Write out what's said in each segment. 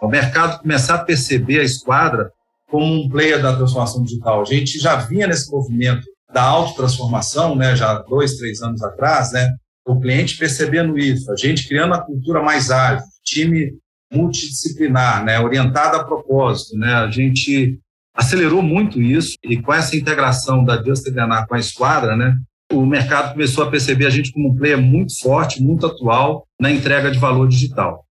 O mercado começar a perceber a esquadra como um player da transformação digital. A gente já vinha nesse movimento da autotransformação, né, já dois, três anos atrás, né, o cliente percebendo isso, a gente criando a cultura mais ágil, time multidisciplinar, né, orientado a propósito, né, a gente acelerou muito isso e com essa integração da Just DNA com a Esquadra, né, o mercado começou a perceber a gente como um player muito forte, muito atual na entrega de valor digital.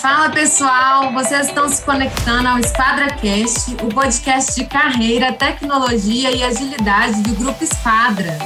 Fala pessoal, vocês estão se conectando ao EsquadraCast, o podcast de carreira, tecnologia e agilidade do Grupo Esquadra.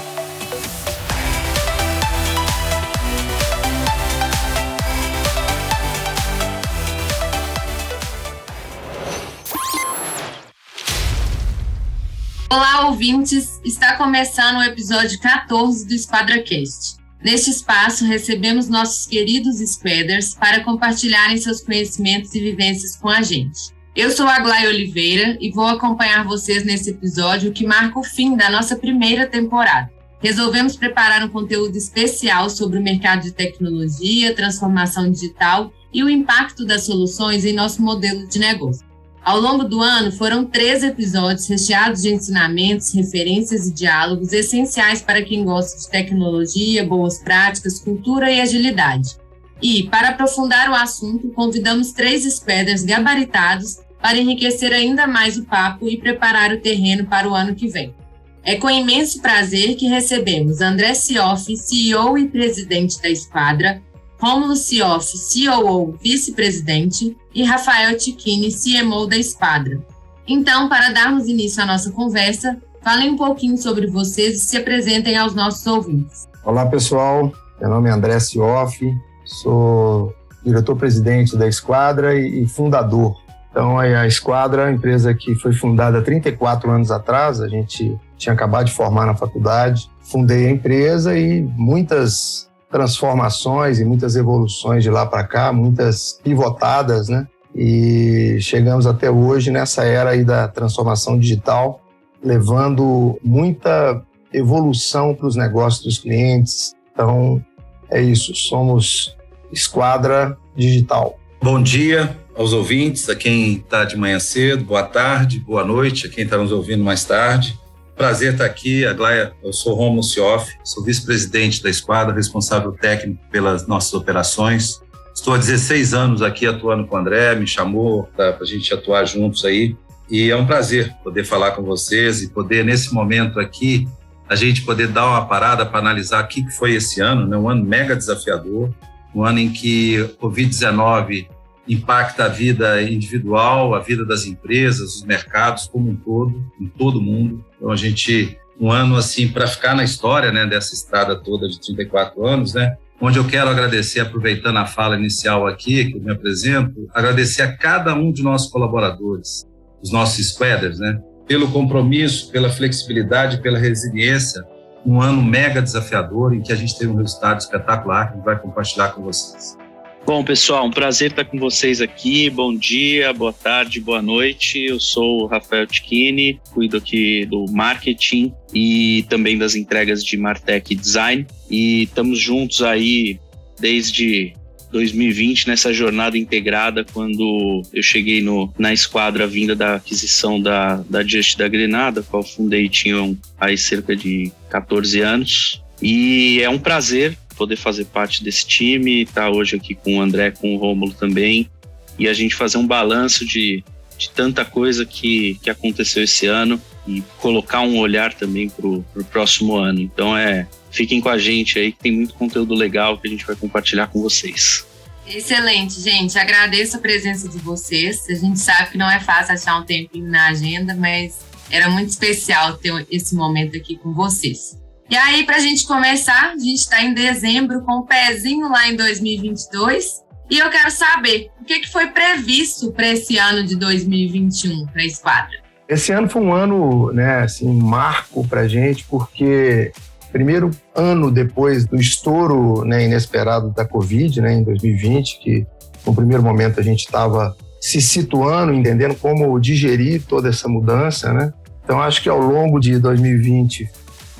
Olá, ouvintes! Está começando o episódio 14 do EsquadraCast. Neste espaço, recebemos nossos queridos Squaders para compartilharem seus conhecimentos e vivências com a gente. Eu sou a Glay Oliveira e vou acompanhar vocês nesse episódio que marca o fim da nossa primeira temporada. Resolvemos preparar um conteúdo especial sobre o mercado de tecnologia, transformação digital e o impacto das soluções em nosso modelo de negócio. Ao longo do ano, foram três episódios recheados de ensinamentos, referências e diálogos essenciais para quem gosta de tecnologia, boas práticas, cultura e agilidade. E, para aprofundar o assunto, convidamos três speeders gabaritados para enriquecer ainda mais o papo e preparar o terreno para o ano que vem. É com imenso prazer que recebemos André Sioff, CEO e presidente da Esquadra, Romulo Sioff, COO, vice-presidente, e Rafael Tichini, CMO da Esquadra. Então, para darmos início à nossa conversa, falem um pouquinho sobre vocês e se apresentem aos nossos ouvintes. Olá, pessoal. Meu nome é André Sioff, sou diretor-presidente da Esquadra e fundador. Então, a Esquadra, empresa que foi fundada há 34 anos atrás, a gente tinha acabado de formar na faculdade, fundei a empresa e muitas transformações e muitas evoluções de lá para cá, muitas pivotadas, né? E chegamos até hoje nessa era aí da transformação digital, levando muita evolução para os negócios dos clientes. Então, é isso, somos Esquadra Digital. Bom dia aos ouvintes, a quem está de manhã cedo, boa tarde, boa noite, a quem está nos ouvindo mais tarde. Prazer estar aqui, Aglaia. Eu sou Romulo Sioff, sou vice-presidente da Esquadra, responsável técnico pelas nossas operações. Estou há 16 anos aqui atuando com o André, me chamou para a gente atuar juntos aí. E é um prazer poder falar com vocês e poder, nesse momento aqui, a gente poder dar uma parada para analisar o que foi esse ano, né? um ano mega desafiador, um ano em que o Covid-19 impacta a vida individual, a vida das empresas, os mercados como um todo, em todo mundo. Então a gente um ano assim para ficar na história, né, dessa estrada toda de 34 anos, né? Onde eu quero agradecer, aproveitando a fala inicial aqui, que eu me apresento, agradecer a cada um de nossos colaboradores, os nossos squaders, né? Pelo compromisso, pela flexibilidade, pela resiliência, um ano mega desafiador em que a gente teve um resultado espetacular que a gente vai compartilhar com vocês. Bom, pessoal, um prazer estar com vocês aqui. Bom dia, boa tarde, boa noite. Eu sou o Rafael Tichini, cuido aqui do marketing e também das entregas de Martech Design. E estamos juntos aí desde 2020 nessa jornada integrada quando eu cheguei no, na esquadra vinda da aquisição da, da Just da Grenada, qual fundei tinham aí cerca de 14 anos. E é um prazer poder fazer parte desse time, estar tá hoje aqui com o André, com o Rômulo também, e a gente fazer um balanço de, de tanta coisa que, que aconteceu esse ano e colocar um olhar também para o próximo ano. Então é, fiquem com a gente aí que tem muito conteúdo legal que a gente vai compartilhar com vocês. Excelente, gente. Agradeço a presença de vocês. A gente sabe que não é fácil achar um tempinho na agenda, mas era muito especial ter esse momento aqui com vocês. E aí, para a gente começar, a gente está em dezembro com o um pezinho lá em 2022. E eu quero saber o que, que foi previsto para esse ano de 2021 para a Esquadra. Esse ano foi um ano, né, assim, marco para a gente, porque primeiro ano depois do estouro né, inesperado da Covid, né, em 2020, que no primeiro momento a gente estava se situando, entendendo como digerir toda essa mudança, né? Então acho que ao longo de 2020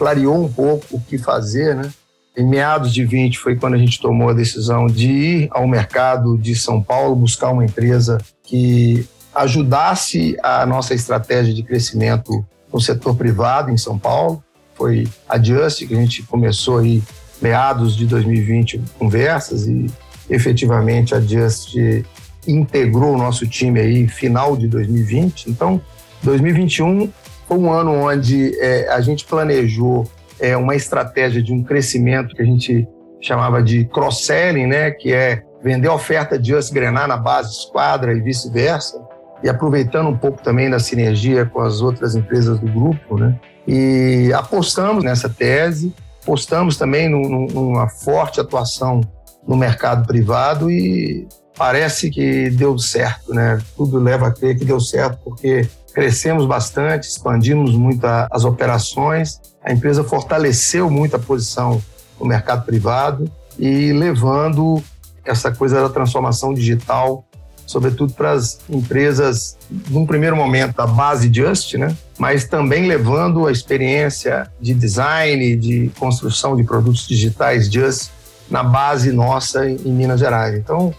clareou um pouco o que fazer, né? Em meados de 20 foi quando a gente tomou a decisão de ir ao mercado de São Paulo buscar uma empresa que ajudasse a nossa estratégia de crescimento no setor privado em São Paulo. Foi a Just que a gente começou aí meados de 2020 conversas e efetivamente a Just integrou o nosso time aí final de 2020. Então, 2021 foi um ano onde é, a gente planejou é, uma estratégia de um crescimento que a gente chamava de cross-selling, né, que é vender oferta de Just Grenar na base esquadra e vice-versa, e aproveitando um pouco também da sinergia com as outras empresas do grupo, né, e apostamos nessa tese, apostamos também numa forte atuação no mercado privado e parece que deu certo, né? Tudo leva a crer que deu certo porque crescemos bastante, expandimos muito as operações, a empresa fortaleceu muito a posição no mercado privado e levando essa coisa da transformação digital, sobretudo para as empresas, num primeiro momento, da base Just, né? mas também levando a experiência de design, de construção de produtos digitais Just na base nossa em Minas Gerais. Então,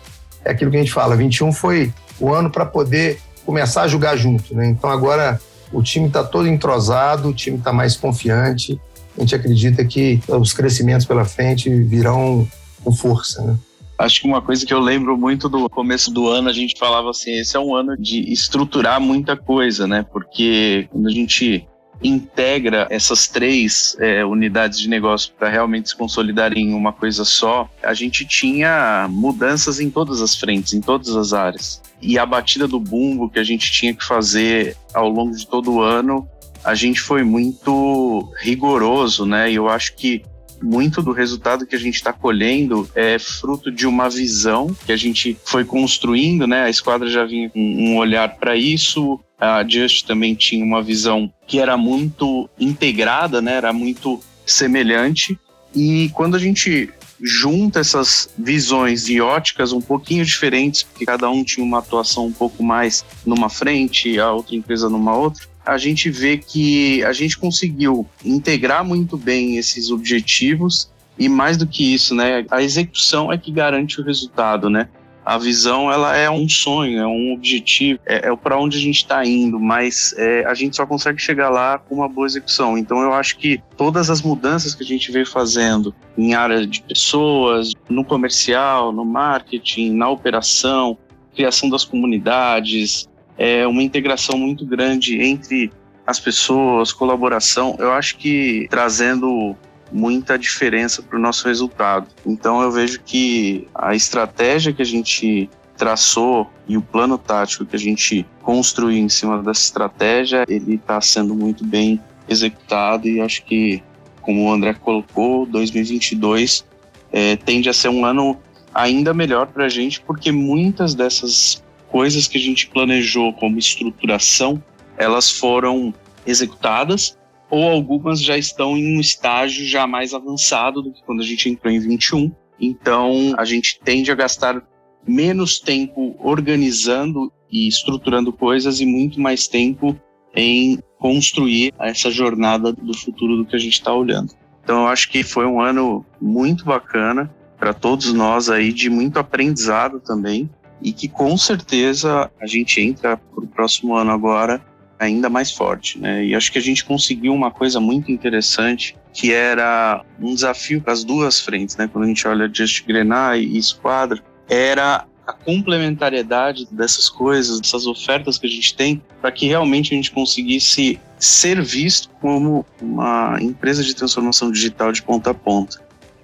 é aquilo que a gente fala, 21 foi o ano para poder começar a jogar junto, né? Então agora o time está todo entrosado, o time está mais confiante. A gente acredita que os crescimentos pela frente virão com força, né? Acho que uma coisa que eu lembro muito do começo do ano, a gente falava assim, esse é um ano de estruturar muita coisa, né? Porque quando a gente integra essas três é, unidades de negócio para realmente se consolidar em uma coisa só, a gente tinha mudanças em todas as frentes, em todas as áreas. E a batida do bumbo que a gente tinha que fazer ao longo de todo o ano, a gente foi muito rigoroso, né? E eu acho que muito do resultado que a gente está colhendo é fruto de uma visão que a gente foi construindo, né? A esquadra já vinha com um olhar para isso, a Just também tinha uma visão que era muito integrada, né? Era muito semelhante. E quando a gente junta essas visões e óticas um pouquinho diferentes, porque cada um tinha uma atuação um pouco mais numa frente, a outra empresa numa outra, a gente vê que a gente conseguiu integrar muito bem esses objetivos e mais do que isso, né, a execução é que garante o resultado, né? A visão ela é um sonho, é um objetivo, é, é para onde a gente está indo, mas é, a gente só consegue chegar lá com uma boa execução. Então eu acho que todas as mudanças que a gente veio fazendo em área de pessoas, no comercial, no marketing, na operação, criação das comunidades, é uma integração muito grande entre as pessoas, colaboração. Eu acho que trazendo muita diferença para o nosso resultado. Então eu vejo que a estratégia que a gente traçou e o plano tático que a gente construiu em cima dessa estratégia, ele está sendo muito bem executado e acho que, como o André colocou, 2022 é, tende a ser um ano ainda melhor para a gente, porque muitas dessas coisas que a gente planejou como estruturação, elas foram executadas ou algumas já estão em um estágio já mais avançado do que quando a gente entrou em 21. Então, a gente tende a gastar menos tempo organizando e estruturando coisas e muito mais tempo em construir essa jornada do futuro do que a gente está olhando. Então, eu acho que foi um ano muito bacana para todos nós aí, de muito aprendizado também, e que com certeza a gente entra para o próximo ano agora ainda mais forte, né? E acho que a gente conseguiu uma coisa muito interessante, que era um desafio para as duas frentes, né? Quando a gente olha Just Grenar e Esquadra, era a complementariedade dessas coisas, dessas ofertas que a gente tem, para que realmente a gente conseguisse ser visto como uma empresa de transformação digital de ponta a ponta.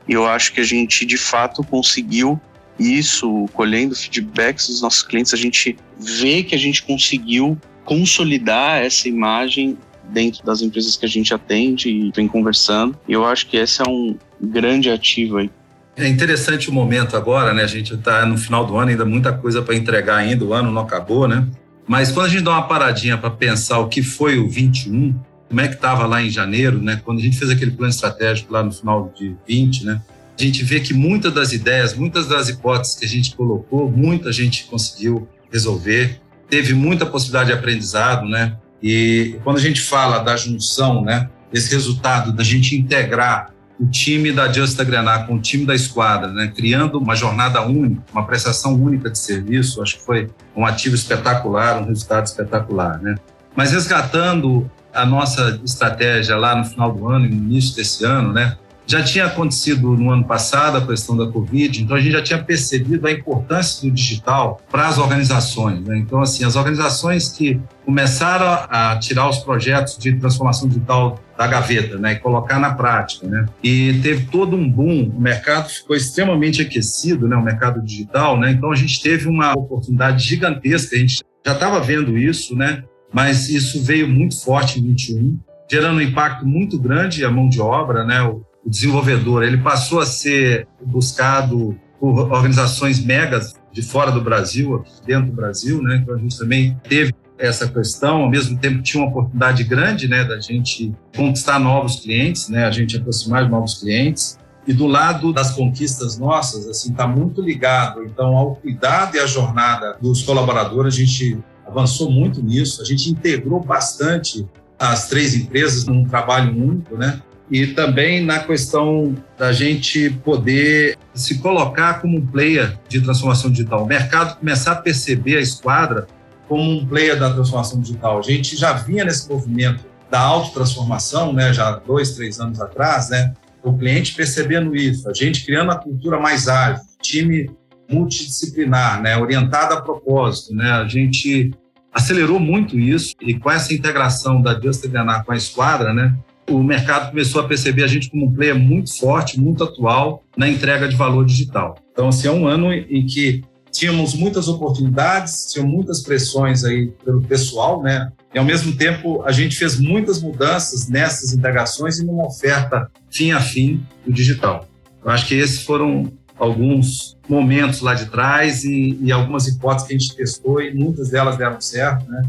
E eu acho que a gente de fato conseguiu isso, colhendo feedbacks dos nossos clientes, a gente vê que a gente conseguiu consolidar essa imagem dentro das empresas que a gente atende e vem conversando. E eu acho que esse é um grande ativo aí. É interessante o momento agora, né? A gente está no final do ano, ainda muita coisa para entregar ainda, o ano não acabou, né? Mas quando a gente dá uma paradinha para pensar o que foi o 21, como é que estava lá em janeiro, né? Quando a gente fez aquele plano estratégico lá no final de 20, né? A gente vê que muitas das ideias, muitas das hipóteses que a gente colocou, muita gente conseguiu resolver teve muita possibilidade de aprendizado, né? E quando a gente fala da junção, né, esse resultado da gente integrar o time da Justa Grenar com o time da Esquadra, né, criando uma jornada única, uma prestação única de serviço, acho que foi um ativo espetacular, um resultado espetacular. Né? Mas resgatando a nossa estratégia lá no final do ano, no início desse ano, né, já tinha acontecido no ano passado a questão da Covid, então a gente já tinha percebido a importância do digital para as organizações. Né? Então, assim, as organizações que começaram a tirar os projetos de transformação digital da gaveta, né, e colocar na prática, né, e teve todo um boom, o mercado ficou extremamente aquecido, né, o mercado digital, né, então a gente teve uma oportunidade gigantesca, a gente já estava vendo isso, né, mas isso veio muito forte em 21, gerando um impacto muito grande a mão de obra, né, o, desenvolvedor ele passou a ser buscado por organizações megas de fora do Brasil, dentro do Brasil, né? Então a gente também teve essa questão, ao mesmo tempo tinha uma oportunidade grande, né, da gente conquistar novos clientes, né, a gente aproximar de novos clientes. E do lado das conquistas nossas, assim, está muito ligado, então, ao cuidado e à jornada dos colaboradores. A gente avançou muito nisso, a gente integrou bastante as três empresas num trabalho único, né? E também na questão da gente poder se colocar como um player de transformação digital. O mercado começar a perceber a esquadra como um player da transformação digital. A gente já vinha nesse movimento da autotransformação, né, já dois, três anos atrás, né, o cliente percebendo isso, a gente criando a cultura mais ágil, time multidisciplinar, né, orientado a propósito, né, a gente acelerou muito isso e com essa integração da Just com a Esquadra, né, o mercado começou a perceber a gente como um player muito forte, muito atual na entrega de valor digital. Então, assim, é um ano em que tínhamos muitas oportunidades, tinham muitas pressões aí pelo pessoal, né? E ao mesmo tempo a gente fez muitas mudanças nessas integrações e numa oferta fim a fim do digital. Eu acho que esses foram alguns momentos lá de trás e, e algumas hipóteses que a gente testou e muitas delas deram certo, né?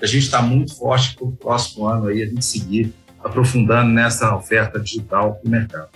A gente está muito forte para o próximo ano aí a gente seguir aprofundando nessa oferta digital para o mercado.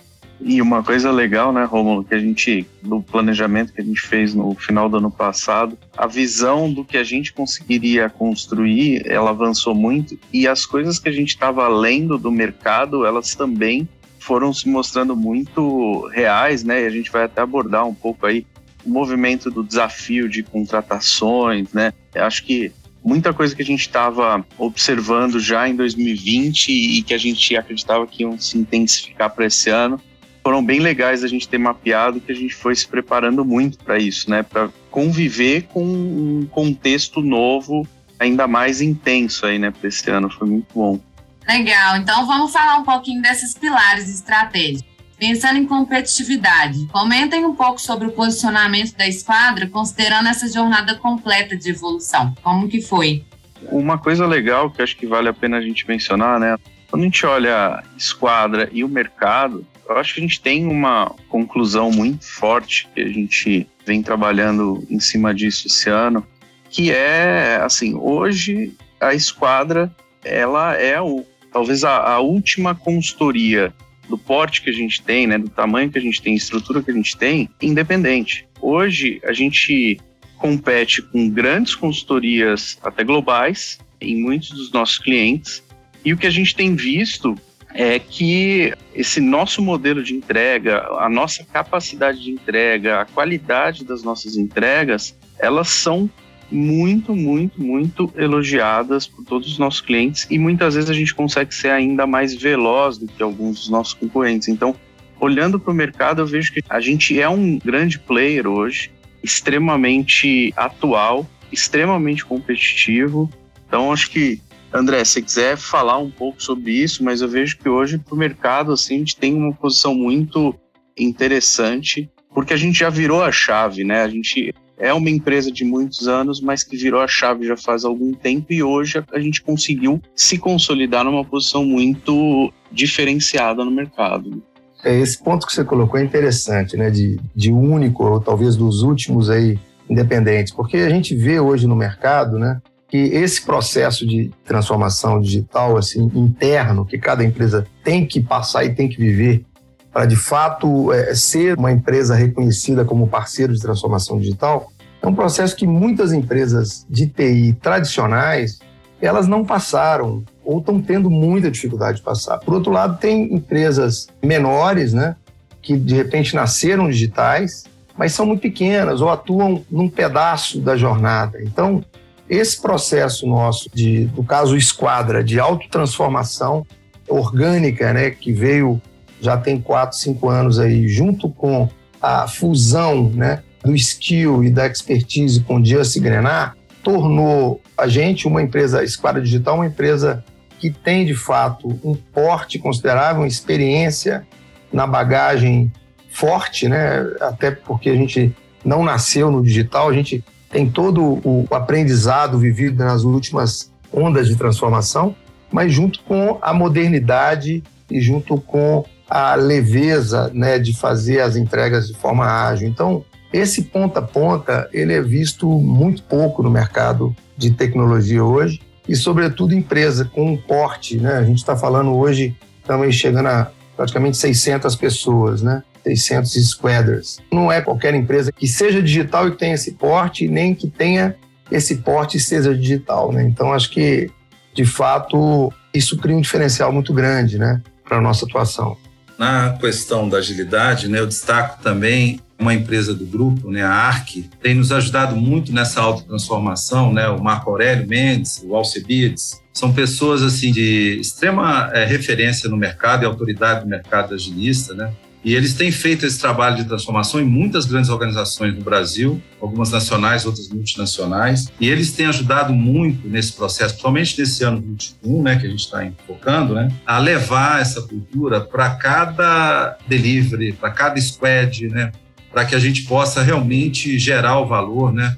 E uma coisa legal, né, Romulo, que a gente, do planejamento que a gente fez no final do ano passado, a visão do que a gente conseguiria construir, ela avançou muito e as coisas que a gente estava lendo do mercado, elas também foram se mostrando muito reais, né, e a gente vai até abordar um pouco aí o movimento do desafio de contratações, né, eu acho que muita coisa que a gente estava observando já em 2020 e que a gente acreditava que iam se intensificar para esse ano, foram bem legais a gente ter mapeado que a gente foi se preparando muito para isso, né? Para conviver com um contexto novo ainda mais intenso aí, né? Para esse ano foi muito bom. Legal. Então vamos falar um pouquinho desses pilares estratégicos. Pensando em competitividade, comentem um pouco sobre o posicionamento da esquadra, considerando essa jornada completa de evolução. Como que foi? Uma coisa legal que acho que vale a pena a gente mencionar, né? Quando a gente olha a esquadra e o mercado, eu acho que a gente tem uma conclusão muito forte que a gente vem trabalhando em cima disso esse ano, que é assim, hoje a esquadra ela é o talvez a, a última consultoria do porte que a gente tem, né, do tamanho que a gente tem, estrutura que a gente tem, independente. Hoje a gente compete com grandes consultorias até globais em muitos dos nossos clientes e o que a gente tem visto é que esse nosso modelo de entrega, a nossa capacidade de entrega, a qualidade das nossas entregas, elas são muito, muito, muito elogiadas por todos os nossos clientes e muitas vezes a gente consegue ser ainda mais veloz do que alguns dos nossos concorrentes. Então, olhando para o mercado, eu vejo que a gente é um grande player hoje, extremamente atual, extremamente competitivo. Então, acho que, André, se quiser falar um pouco sobre isso, mas eu vejo que hoje para o mercado, assim, a gente tem uma posição muito interessante, porque a gente já virou a chave, né? A gente é uma empresa de muitos anos, mas que virou a chave já faz algum tempo e hoje a gente conseguiu se consolidar numa posição muito diferenciada no mercado. É, esse ponto que você colocou é interessante, né? De, de único, ou talvez dos últimos aí independentes, porque a gente vê hoje no mercado, né? Que esse processo de transformação digital, assim, interno, que cada empresa tem que passar e tem que viver, para de fato é, ser uma empresa reconhecida como parceiro de transformação digital, é um processo que muitas empresas de TI tradicionais elas não passaram ou estão tendo muita dificuldade de passar. Por outro lado, tem empresas menores, né, que de repente nasceram digitais, mas são muito pequenas ou atuam num pedaço da jornada. Então, esse processo nosso, de, no caso Esquadra, de autotransformação orgânica, né, que veio já tem quatro, cinco anos aí, junto com a fusão né, do skill e da expertise com o Just Grenar, tornou a gente, uma empresa, a Esquadra Digital, uma empresa que tem, de fato, um porte considerável, uma experiência na bagagem forte, né? até porque a gente não nasceu no digital, a gente tem todo o aprendizado vivido nas últimas ondas de transformação, mas junto com a modernidade e junto com a leveza né, de fazer as entregas de forma ágil. Então, esse ponta a ponta, ele é visto muito pouco no mercado de tecnologia hoje e, sobretudo, empresa com um porte, né? A gente está falando hoje, estamos chegando a praticamente 600 pessoas, né? 600 squadders. Não é qualquer empresa que seja digital e tenha esse porte, nem que tenha esse porte seja digital, né? Então, acho que, de fato, isso cria um diferencial muito grande, né? Para a nossa atuação. Na questão da agilidade, né, eu destaco também uma empresa do grupo, né, a ARC, tem nos ajudado muito nessa autotransformação, né, o Marco Aurélio Mendes, o Alcebiades, são pessoas assim de extrema é, referência no mercado e autoridade no mercado agilista, né? E eles têm feito esse trabalho de transformação em muitas grandes organizações no Brasil, algumas nacionais, outras multinacionais. E eles têm ajudado muito nesse processo, principalmente nesse ano 21, né, que a gente está enfocando, né, a levar essa cultura para cada delivery, para cada squad, né, para que a gente possa realmente gerar o valor, né,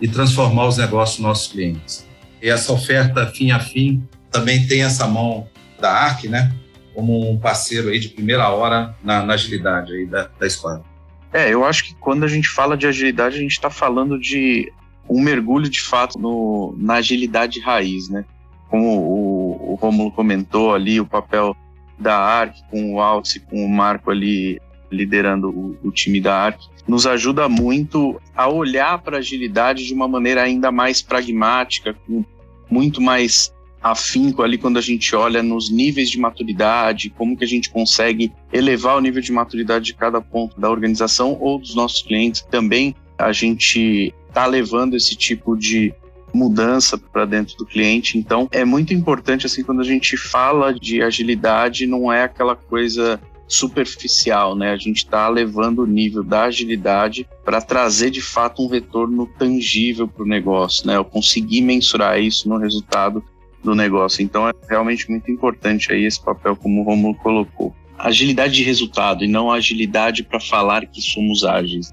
e transformar os negócios dos nossos clientes. E essa oferta fim a fim também tem essa mão da ARC, né, como um parceiro aí de primeira hora na, na agilidade aí da, da. É, eu acho que quando a gente fala de agilidade, a gente está falando de um mergulho de fato no, na agilidade raiz, né? Como o, o Romulo comentou ali, o papel da ARC com o Alce, com o Marco ali liderando o, o time da ARC, nos ajuda muito a olhar para a agilidade de uma maneira ainda mais pragmática, com muito mais afinco ali quando a gente olha nos níveis de maturidade, como que a gente consegue elevar o nível de maturidade de cada ponto da organização ou dos nossos clientes. Também a gente está levando esse tipo de mudança para dentro do cliente. Então, é muito importante assim quando a gente fala de agilidade, não é aquela coisa superficial, né? A gente está levando o nível da agilidade para trazer de fato um retorno tangível para o negócio, né? Eu conseguir mensurar isso no resultado do negócio. Então é realmente muito importante aí esse papel, como o Romulo colocou. Agilidade de resultado e não agilidade para falar que somos ágeis.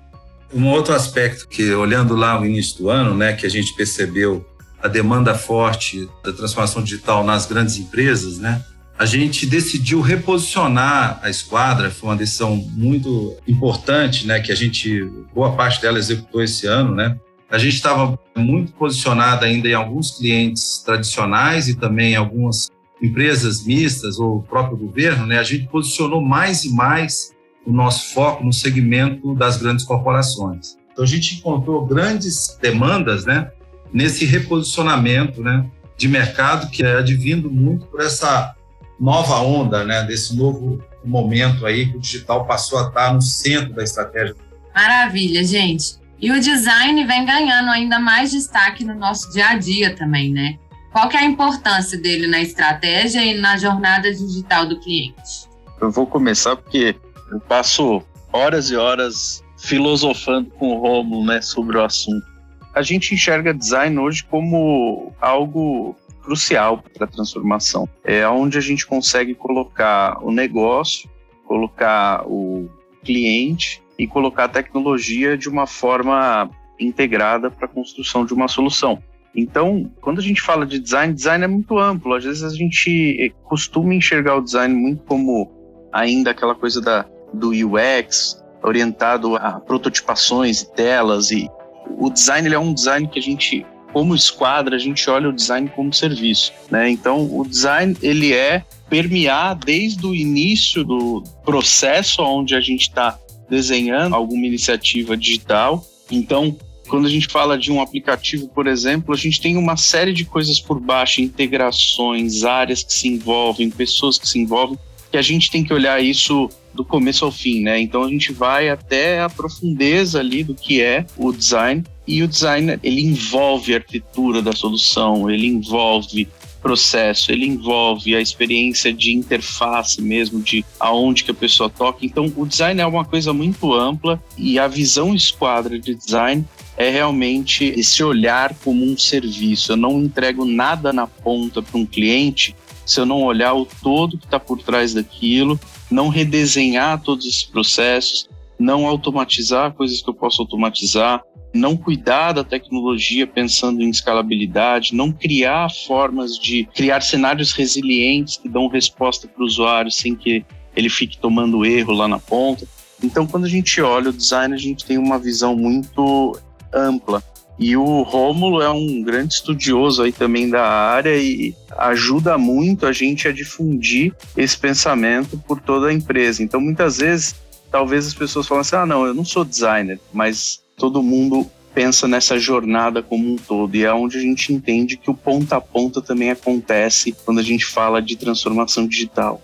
Um outro aspecto que, olhando lá no início do ano, né, que a gente percebeu a demanda forte da transformação digital nas grandes empresas, né, a gente decidiu reposicionar a esquadra, foi uma decisão muito importante, né, que a gente, boa parte dela executou esse ano, né, a gente estava muito posicionado ainda em alguns clientes tradicionais e também em algumas empresas mistas ou o próprio governo, né? A gente posicionou mais e mais o nosso foco no segmento das grandes corporações. Então a gente encontrou grandes demandas, né? Nesse reposicionamento, né? De mercado que é advindo muito por essa nova onda, né? Desse novo momento aí que o digital passou a estar no centro da estratégia. Maravilha, gente. E o design vem ganhando ainda mais destaque no nosso dia a dia também, né? Qual que é a importância dele na estratégia e na jornada digital do cliente? Eu vou começar porque eu passo horas e horas filosofando com o Romulo, né, sobre o assunto. A gente enxerga design hoje como algo crucial para a transformação. É onde a gente consegue colocar o negócio, colocar o cliente e colocar a tecnologia de uma forma integrada para a construção de uma solução. Então, quando a gente fala de design, design é muito amplo. Às vezes a gente costuma enxergar o design muito como ainda aquela coisa da, do UX, orientado a prototipações e telas. E o design ele é um design que a gente, como esquadra, a gente olha o design como serviço. Né? Então, o design ele é permear desde o início do processo onde a gente está desenhando alguma iniciativa digital. Então, quando a gente fala de um aplicativo, por exemplo, a gente tem uma série de coisas por baixo, integrações, áreas que se envolvem, pessoas que se envolvem, que a gente tem que olhar isso do começo ao fim, né? Então a gente vai até a profundeza ali do que é o design e o design ele envolve a arquitetura da solução, ele envolve processo, ele envolve a experiência de interface mesmo, de aonde que a pessoa toca. Então, o design é uma coisa muito ampla e a visão esquadra de design é realmente esse olhar como um serviço. Eu não entrego nada na ponta para um cliente se eu não olhar o todo que está por trás daquilo, não redesenhar todos esses processos, não automatizar coisas que eu posso automatizar, não cuidar da tecnologia pensando em escalabilidade, não criar formas de criar cenários resilientes que dão resposta para o usuário sem que ele fique tomando erro lá na ponta. Então, quando a gente olha o design, a gente tem uma visão muito ampla. E o Rômulo é um grande estudioso aí também da área e ajuda muito a gente a difundir esse pensamento por toda a empresa. Então, muitas vezes, talvez as pessoas falem assim: ah, não, eu não sou designer, mas todo mundo pensa nessa jornada como um todo e é onde a gente entende que o ponta a ponta também acontece quando a gente fala de transformação digital.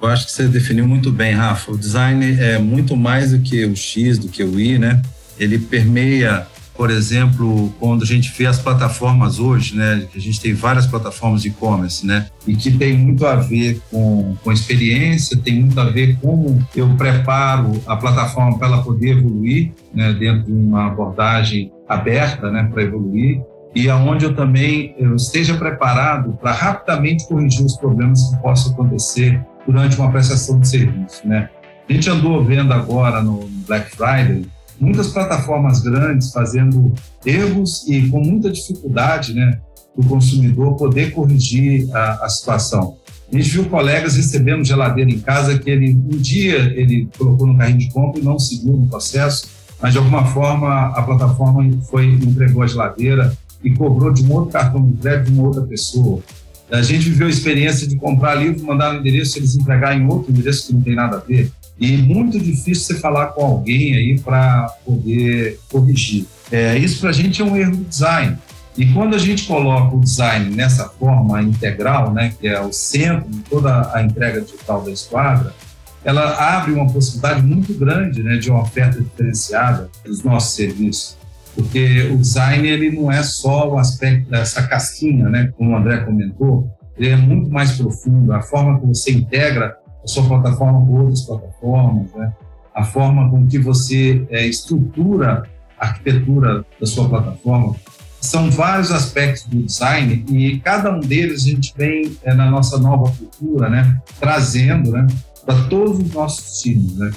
Eu acho que você definiu muito bem, Rafa. O design é muito mais do que o X, do que o Y, né? Ele permeia por exemplo, quando a gente vê as plataformas hoje, né, que a gente tem várias plataformas de e-commerce, né, e que tem muito a ver com, com experiência, tem muito a ver como eu preparo a plataforma para ela poder evoluir, né, dentro de uma abordagem aberta, né, para evoluir, e aonde eu também eu esteja preparado para rapidamente corrigir os problemas que possam acontecer durante uma prestação de serviço, né. A gente andou vendo agora no Black Friday muitas plataformas grandes fazendo erros e com muita dificuldade, né, do consumidor poder corrigir a, a situação. A gente viu colegas recebendo geladeira em casa que ele um dia ele colocou no carrinho de compra e não seguiu no processo, mas de alguma forma a plataforma foi entregou a geladeira e cobrou de um outro cartão de crédito de uma outra pessoa. A gente viveu a experiência de comprar livro, mandar no endereço, eles entregarem em outro endereço que não tem nada a ver e muito difícil você falar com alguém aí para poder corrigir. É, isso para a gente é um erro do design. E quando a gente coloca o design nessa forma integral, né, que é o centro de toda a entrega digital da esquadra, ela abre uma possibilidade muito grande né, de uma oferta diferenciada dos nossos serviços. Porque o design ele não é só o aspecto dessa casquinha, né, como o André comentou, ele é muito mais profundo. A forma que você integra sua plataforma com outras plataformas, né? a forma com que você é, estrutura a arquitetura da sua plataforma. São vários aspectos do design e cada um deles a gente vem é, na nossa nova cultura, né? trazendo né? para todos os nossos times, né?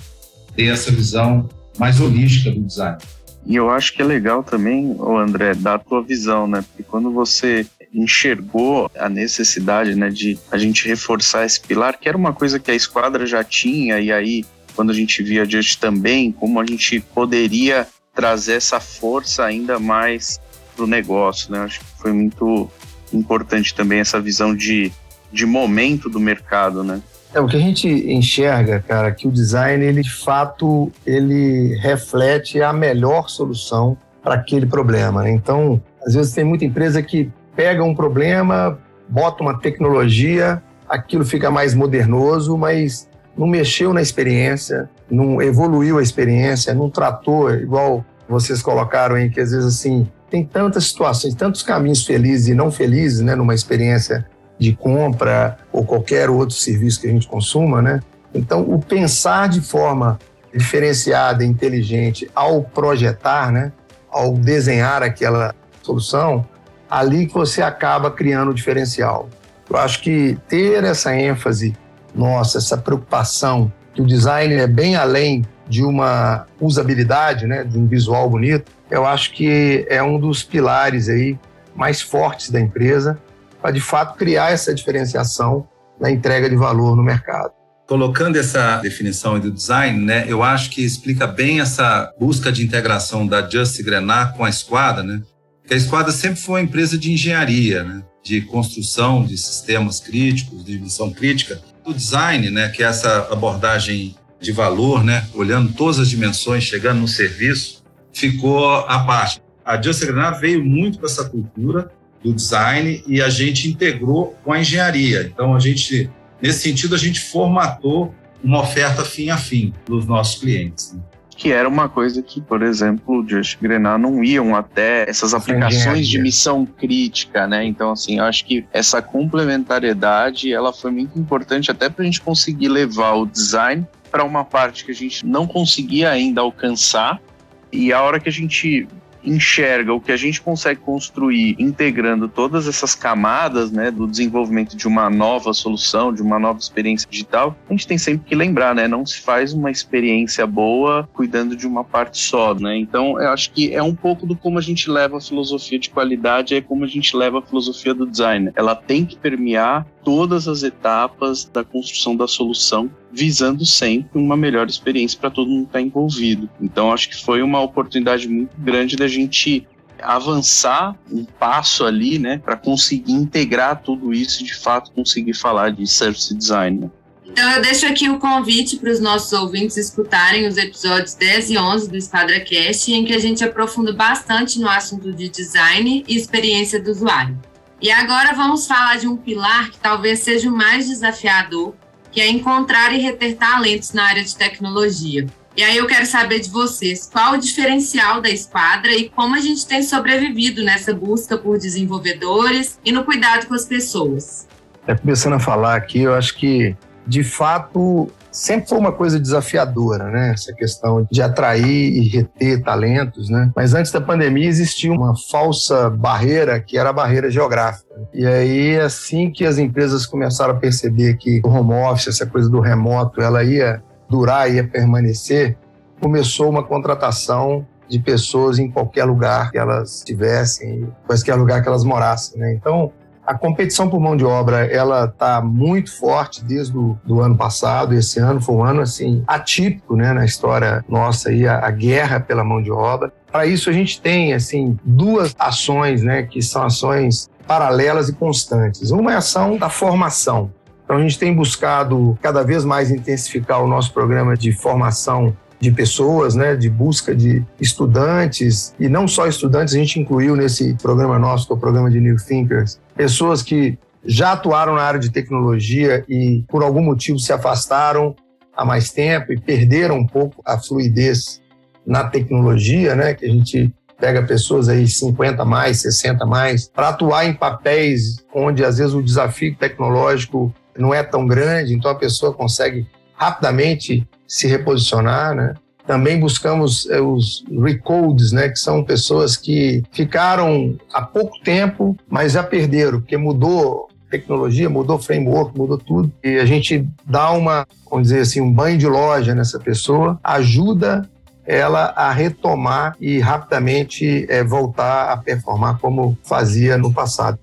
ter essa visão mais holística do design. E eu acho que é legal também, André, dar a tua visão, né? Porque quando você enxergou a necessidade né, de a gente reforçar esse pilar, que era uma coisa que a esquadra já tinha, e aí, quando a gente via Just também, como a gente poderia trazer essa força ainda mais para o negócio. Né? Acho que foi muito importante também essa visão de, de momento do mercado, né? É, o que a gente enxerga, cara, que o design, ele de fato, ele reflete a melhor solução para aquele problema. Né? Então, às vezes tem muita empresa que pega um problema, bota uma tecnologia, aquilo fica mais modernoso, mas não mexeu na experiência, não evoluiu a experiência, não tratou igual vocês colocaram aí, que às vezes assim, tem tantas situações, tantos caminhos felizes e não felizes, né, numa experiência de compra ou qualquer outro serviço que a gente consuma, né? Então, o pensar de forma diferenciada e inteligente ao projetar, né, ao desenhar aquela solução, ali que você acaba criando o diferencial. Eu acho que ter essa ênfase nossa, essa preocupação que o design é bem além de uma usabilidade, né, de um visual bonito, eu acho que é um dos pilares aí mais fortes da empresa para de fato criar essa diferenciação na entrega de valor no mercado. Colocando essa definição do design, né, eu acho que explica bem essa busca de integração da Just Grenar com a Esquadra, né, que a Esquadra sempre foi uma empresa de engenharia, né? de construção de sistemas críticos, de missão crítica. O design, né? que é essa abordagem de valor, né? olhando todas as dimensões, chegando no serviço, ficou à parte. a Just Grenar veio muito com essa cultura do design e a gente integrou com a engenharia. Então, a gente, nesse sentido, a gente formatou uma oferta fim a fim dos nossos clientes. Né? Que era uma coisa que, por exemplo, o Just Grenar não iam até essas aplicações de missão crítica, né? Então, assim, eu acho que essa complementariedade, ela foi muito importante até para a gente conseguir levar o design para uma parte que a gente não conseguia ainda alcançar e a hora que a gente enxerga o que a gente consegue construir integrando todas essas camadas né, do desenvolvimento de uma nova solução, de uma nova experiência digital, a gente tem sempre que lembrar, né? Não se faz uma experiência boa cuidando de uma parte só, né? Então, eu acho que é um pouco do como a gente leva a filosofia de qualidade, é como a gente leva a filosofia do design. Ela tem que permear todas as etapas da construção da solução, visando sempre uma melhor experiência para todo mundo que está envolvido. Então, acho que foi uma oportunidade muito grande da gente avançar um passo ali, né, para conseguir integrar tudo isso e de fato conseguir falar de service design. Né? Então, eu deixo aqui o convite para os nossos ouvintes escutarem os episódios 10 e 11 do EsquadraCast, em que a gente aprofunda bastante no assunto de design e experiência do usuário. E agora vamos falar de um pilar que talvez seja o mais desafiador, que é encontrar e reter talentos na área de tecnologia. E aí eu quero saber de vocês, qual o diferencial da Esquadra e como a gente tem sobrevivido nessa busca por desenvolvedores e no cuidado com as pessoas. É, começando a falar aqui, eu acho que, de fato, sempre foi uma coisa desafiadora, né? Essa questão de atrair e reter talentos, né? Mas antes da pandemia existia uma falsa barreira que era a barreira geográfica. E aí, assim que as empresas começaram a perceber que o home office, essa coisa do remoto, ela ia durar, ia permanecer, começou uma contratação de pessoas em qualquer lugar que elas estivessem, qualquer lugar que elas morassem, né? Então, a competição por mão de obra, ela está muito forte desde o do ano passado. Esse ano foi um ano assim atípico, né, na história nossa aí, a, a guerra pela mão de obra. Para isso a gente tem assim duas ações, né, que são ações paralelas e constantes. Uma é a ação da formação. Então a gente tem buscado cada vez mais intensificar o nosso programa de formação de pessoas, né, de busca de estudantes, e não só estudantes, a gente incluiu nesse programa nosso, que é o programa de New Thinkers, pessoas que já atuaram na área de tecnologia e por algum motivo se afastaram há mais tempo e perderam um pouco a fluidez na tecnologia, né, que a gente pega pessoas aí 50 mais, 60 mais, para atuar em papéis onde às vezes o desafio tecnológico não é tão grande, então a pessoa consegue rapidamente se reposicionar, né? Também buscamos é, os recodes, né, que são pessoas que ficaram há pouco tempo, mas já perderam, porque mudou tecnologia, mudou framework, mudou tudo. E a gente dá uma, vamos dizer assim, um banho de loja nessa pessoa, ajuda ela a retomar e rapidamente é, voltar a performar como fazia no passado.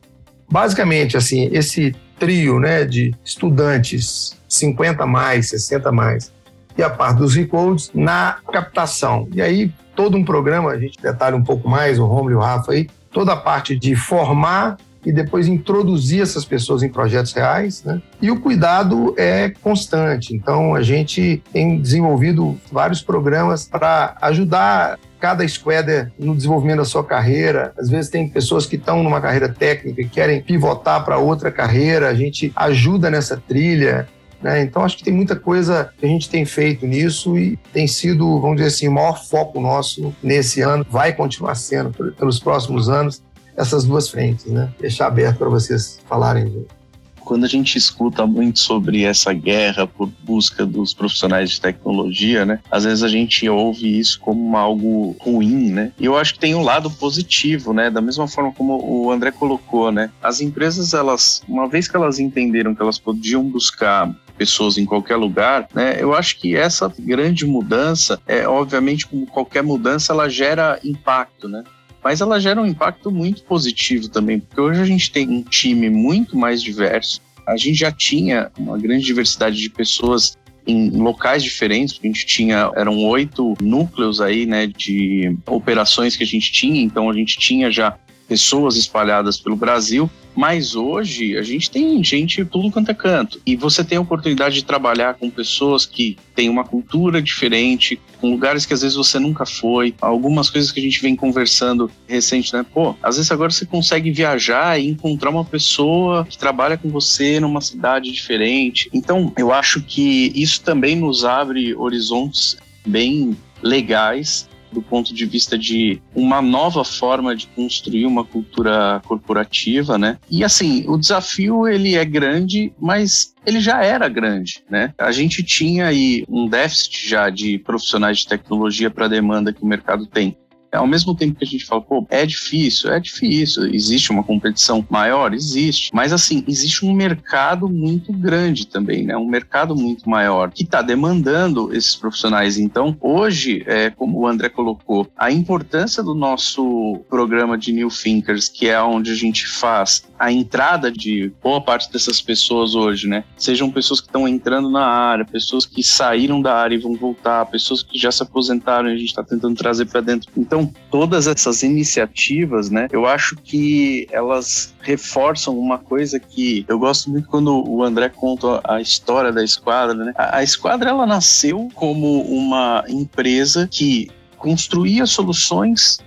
Basicamente, assim, esse trio né, de estudantes 50 mais, 60 mais, e a parte dos recodes na captação. E aí, todo um programa, a gente detalha um pouco mais, o Romulo e o Rafa aí, toda a parte de formar e depois introduzir essas pessoas em projetos reais, né? E o cuidado é constante. Então, a gente tem desenvolvido vários programas para ajudar cada squader no desenvolvimento da sua carreira. Às vezes tem pessoas que estão numa carreira técnica e querem pivotar para outra carreira. A gente ajuda nessa trilha. Né? Então, acho que tem muita coisa que a gente tem feito nisso e tem sido, vamos dizer assim, o maior foco nosso nesse ano, vai continuar sendo pelos próximos anos, essas duas frentes. Né? Deixar aberto para vocês falarem quando a gente escuta muito sobre essa guerra por busca dos profissionais de tecnologia, né? Às vezes a gente ouve isso como algo ruim, né? E eu acho que tem um lado positivo, né? Da mesma forma como o André colocou, né? As empresas, elas, uma vez que elas entenderam que elas podiam buscar pessoas em qualquer lugar, né? Eu acho que essa grande mudança, é obviamente como qualquer mudança, ela gera impacto, né? Mas ela gera um impacto muito positivo também, porque hoje a gente tem um time muito mais diverso. A gente já tinha uma grande diversidade de pessoas em locais diferentes, a gente tinha, eram oito núcleos aí, né, de operações que a gente tinha, então a gente tinha já pessoas espalhadas pelo Brasil, Mas hoje a gente tem gente tudo quanto é canto. E você tem a oportunidade de trabalhar com pessoas que têm uma cultura diferente, com lugares que às vezes você nunca foi. Algumas coisas que a gente vem conversando recente, né? Pô, às vezes agora você consegue viajar e encontrar uma pessoa que trabalha com você numa cidade diferente. Então, eu acho que isso também nos abre horizontes bem legais do ponto de vista de uma nova forma de construir uma cultura corporativa, né? E assim, o desafio ele é grande, mas ele já era grande, né? A gente tinha aí um déficit já de profissionais de tecnologia para a demanda que o mercado tem. Ao mesmo tempo que a gente fala, pô, é difícil, é difícil, existe uma competição maior, existe, mas assim, existe um mercado muito grande também, né? Um mercado muito maior que está demandando esses profissionais. Então, hoje, é, como o André colocou, a importância do nosso programa de New Thinkers, que é onde a gente faz a entrada de boa parte dessas pessoas hoje, né? Sejam pessoas que estão entrando na área, pessoas que saíram da área e vão voltar, pessoas que já se aposentaram e a gente está tentando trazer para dentro. Então, então, todas essas iniciativas, né, eu acho que elas reforçam uma coisa que eu gosto muito quando o André conta a história da Esquadra, né? A, a Esquadra, ela nasceu como uma empresa que construía soluções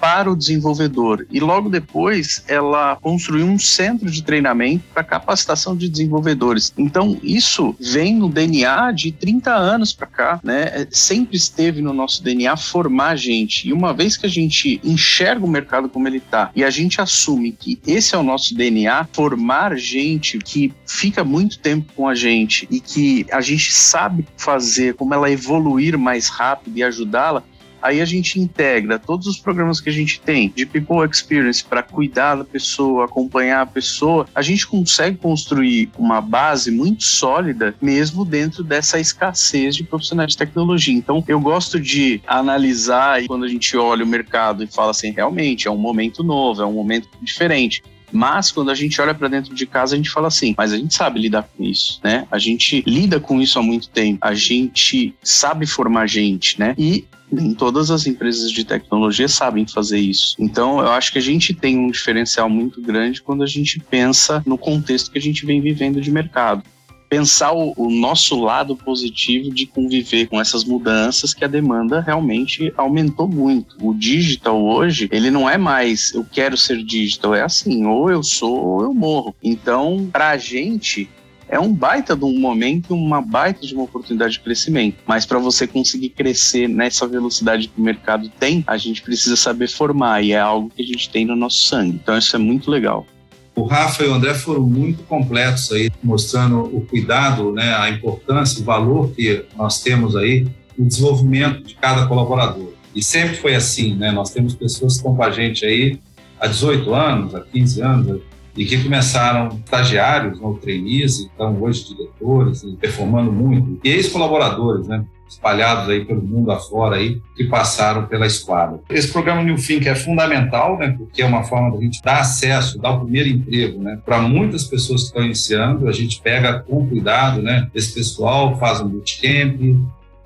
para o desenvolvedor. E logo depois ela construiu um centro de treinamento para capacitação de desenvolvedores. Então isso vem no DNA de 30 anos para cá, né? É, sempre esteve no nosso DNA formar gente. E uma vez que a gente enxerga o mercado como ele está e a gente assume que esse é o nosso DNA, formar gente que fica muito tempo com a gente e que a gente sabe fazer como ela evoluir mais rápido e ajudá-la, Aí a gente integra todos os programas que a gente tem de People Experience para cuidar da pessoa, acompanhar a pessoa. A gente consegue construir uma base muito sólida, mesmo dentro dessa escassez de profissionais de tecnologia. Então, eu gosto de analisar e quando a gente olha o mercado e fala assim, realmente é um momento novo, é um momento diferente. Mas quando a gente olha para dentro de casa, a gente fala assim, mas a gente sabe lidar com isso, né? A gente lida com isso há muito tempo. A gente sabe formar gente, né? E nem todas as empresas de tecnologia sabem fazer isso. Então, eu acho que a gente tem um diferencial muito grande quando a gente pensa no contexto que a gente vem vivendo de mercado pensar o, o, nosso lado positivo de conviver com essas mudanças que a demanda realmente aumentou muito. O digital hoje, ele não é mais eu quero ser digital, é assim, ou eu sou ou eu morro. Então, para a gente, é um baita de um momento, uma baita de uma oportunidade de crescimento. Mas para você conseguir crescer nessa velocidade que o mercado tem, a gente precisa saber formar e é algo que a gente tem no nosso sangue. Então isso é muito legal. O Rafa e o André foram muito completos aí, mostrando o cuidado, né, a importância, o valor que nós temos aí no desenvolvimento de cada colaborador. E sempre foi assim, né? Nós temos pessoas que estão com a gente aí há 18 anos, há 15 anos, e que começaram estagiários ou trainees, então hoje diretores, e performando muito, e ex-colaboradores, né? Espalhados aí pelo mundo afora aí, que passaram pela esquadra. Esse programa New Think é fundamental, né, porque é uma forma da gente dar acesso, dar o primeiro emprego, né, para muitas pessoas que estão iniciando. A gente pega com cuidado, né, esse pessoal, faz um bootcamp,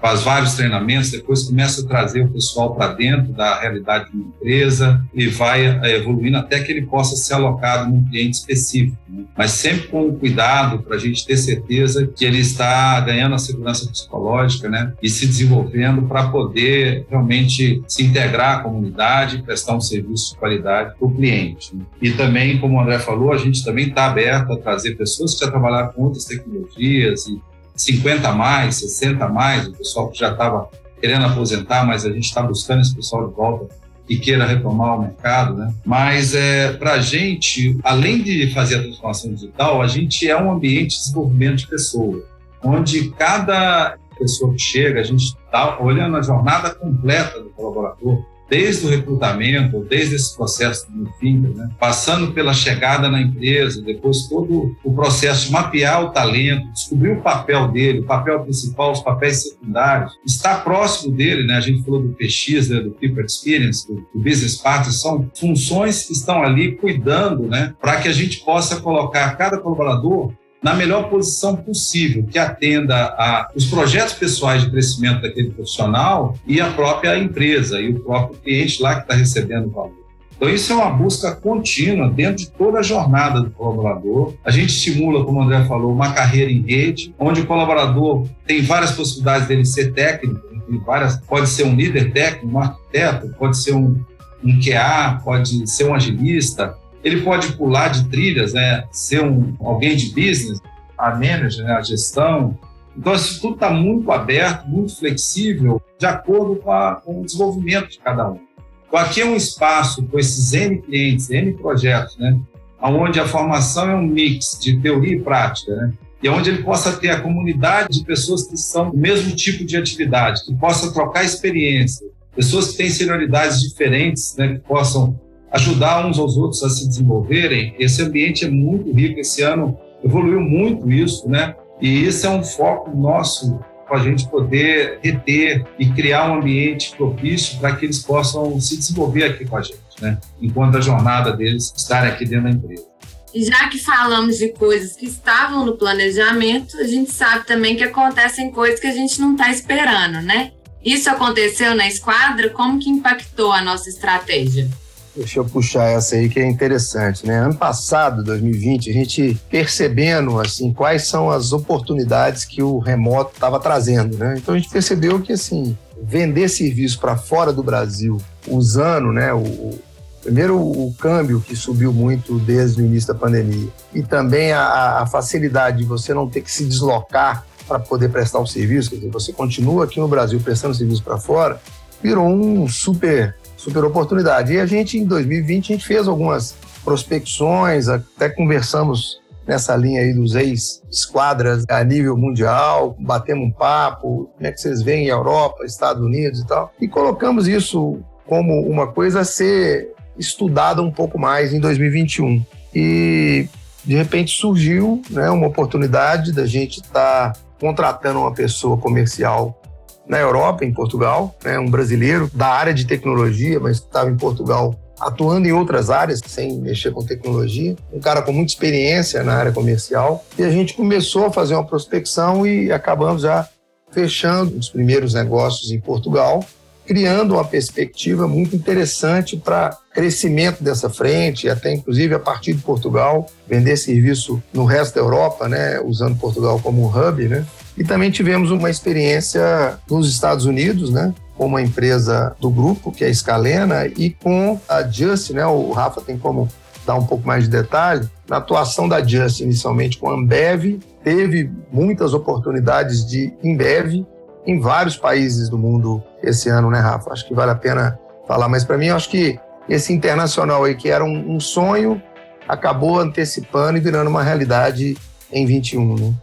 faz vários treinamentos, depois começa a trazer o pessoal para dentro da realidade de uma empresa e vai eh, evoluindo até que ele possa ser alocado num cliente específico. Né? Mas sempre com cuidado para a gente ter certeza que ele está ganhando a segurança psicológica né? e se desenvolvendo para poder realmente se integrar à comunidade e prestar um serviço de qualidade para o cliente. Né? E também, como o André falou, a gente também está aberto a trazer pessoas que já trabalharam com outras tecnologias e 50 a mais, 60 a mais, o pessoal que já estava querendo aposentar, mas a gente está buscando esse pessoal de volta que queira retomar o mercado, né? Mas é, para a gente, além de fazer a transformação digital, a gente é um ambiente de desenvolvimento de pessoas, onde cada pessoa que chega, a gente está olhando a jornada completa do colaborador, desde o recrutamento, desde esse processo do fim, né? passando pela chegada na empresa, depois todo o processo de mapear o talento, descobrir o papel dele, o papel principal, os papéis secundários, estar próximo dele, né? a gente falou do PX, né? do People Experience, do, do Business Partner, são funções que estão ali cuidando né? para que a gente possa colocar cada colaborador na melhor posição possível, que atenda a os projetos pessoais de crescimento daquele profissional e a própria empresa e o próprio cliente lá que está recebendo o valor. Então, isso é uma busca contínua dentro de toda a jornada do colaborador. A gente estimula, como o André falou, uma carreira em rede, onde o colaborador tem várias possibilidades dele ser técnico, várias, pode ser um líder técnico, um arquiteto, pode ser um, um QA, pode ser um agilista, ele pode pular de trilhas, né, ser um, alguém de business, a manager, né, a gestão. Então, isso tudo está muito aberto, muito flexível, de acordo com, a, com o desenvolvimento de cada um. Então, aqui é um espaço com esses N clientes, N projetos, né? onde a formação é um mix de teoria e prática, né? e onde ele possa ter a comunidade de pessoas que são do mesmo tipo de atividade, que possa trocar experiência, pessoas que têm senioridades diferentes, né? que possam ajudar uns aos outros a se desenvolverem. Esse ambiente é muito rico. Esse ano evoluiu muito isso, né? E isso é um foco nosso para a gente poder reter e criar um ambiente propício para que eles possam se desenvolver aqui com a gente, né? enquanto a jornada deles estarem aqui dentro da empresa. E já que falamos de coisas que estavam no planejamento, a gente sabe também que acontecem coisas que a gente não está esperando, né? Isso aconteceu na esquadra? Como que impactou a nossa estratégia? Deixa eu puxar essa aí que é interessante, né? Ano passado, 2020, a gente percebendo assim quais são as oportunidades que o remoto estava trazendo, né? Então a gente percebeu que assim vender serviço para fora do Brasil, usando, né, o, primeiro o câmbio que subiu muito desde o início da pandemia e também a, a facilidade de você não ter que se deslocar para poder prestar o serviço, quer dizer, você continua aqui no Brasil prestando serviço para fora, virou um super super oportunidade. E a gente, em 2020, a gente fez algumas prospecções, até conversamos nessa linha aí dos ex-esquadras a nível mundial, batemos um papo, como é que vocês veem Europa, Estados Unidos e tal, e colocamos isso como uma coisa a ser estudada um pouco mais em 2021. E de repente surgiu né, uma oportunidade da gente estar tá contratando uma pessoa comercial na Europa, em Portugal, né, um brasileiro da área de tecnologia, mas estava em Portugal atuando em outras áreas, sem mexer com tecnologia, um cara com muita experiência na área comercial. E a gente começou a fazer uma prospecção e acabamos já fechando os primeiros negócios em Portugal, criando uma perspectiva muito interessante para crescimento dessa frente, até inclusive a partir de Portugal, vender serviço no resto da Europa, né, usando Portugal como um hub, né? E também tivemos uma experiência nos Estados Unidos, né? com uma empresa do grupo, que é a Scalena, e com a Just, né? O Rafa tem como dar um pouco mais de detalhe. Na atuação da Just, inicialmente com a Ambev, teve muitas oportunidades de Embev em vários países do mundo esse ano, né, Rafa? Acho que vale a pena falar. Mas para mim, acho que esse internacional aí, que era um, um sonho, acabou antecipando e virando uma realidade em 21, né?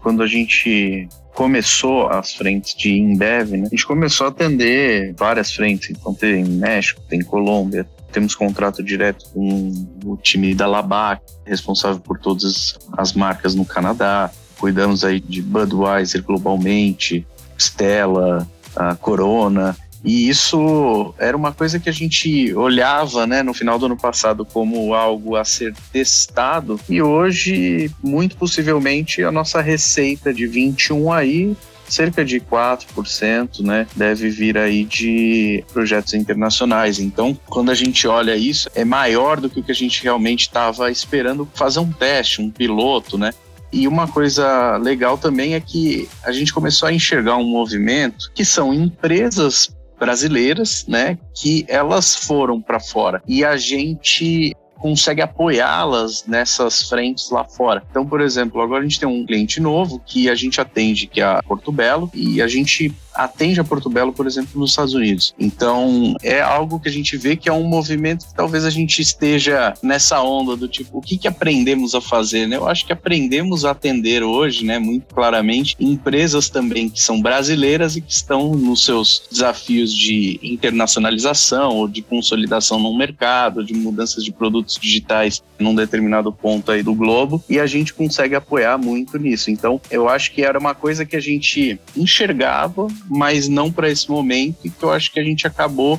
Quando a gente começou as frentes de Embev, né, a gente começou a atender várias frentes. Então tem México, tem Colômbia, temos contrato direto com o time da Labac, responsável por todas as marcas no Canadá. Cuidamos aí de Budweiser globalmente, Stella, a Corona. E isso era uma coisa que a gente olhava, né, no final do ano passado como algo a ser testado. E hoje, muito possivelmente, a nossa receita de 21 aí cerca de 4%, né, deve vir aí de projetos internacionais. Então, quando a gente olha isso, é maior do que o que a gente realmente estava esperando fazer um teste, um piloto, né? E uma coisa legal também é que a gente começou a enxergar um movimento que são empresas brasileiras, né, que elas foram para fora e a gente consegue apoiá-las nessas frentes lá fora. Então, por exemplo, agora a gente tem um cliente novo que a gente atende, que é a Porto Belo, e a gente atende a Porto Belo, por exemplo, nos Estados Unidos. Então, é algo que a gente vê que é um movimento que talvez a gente esteja nessa onda do tipo, o que, que aprendemos a fazer, né? Eu acho que aprendemos a atender hoje, né, muito claramente, empresas também que são brasileiras e que estão nos seus desafios de internacionalização ou de consolidação no mercado, de mudanças de produtos digitais num determinado ponto aí do globo, e a gente consegue apoiar muito nisso. Então, eu acho que era uma coisa que a gente enxergava, mas não para esse momento, que eu acho que a gente acabou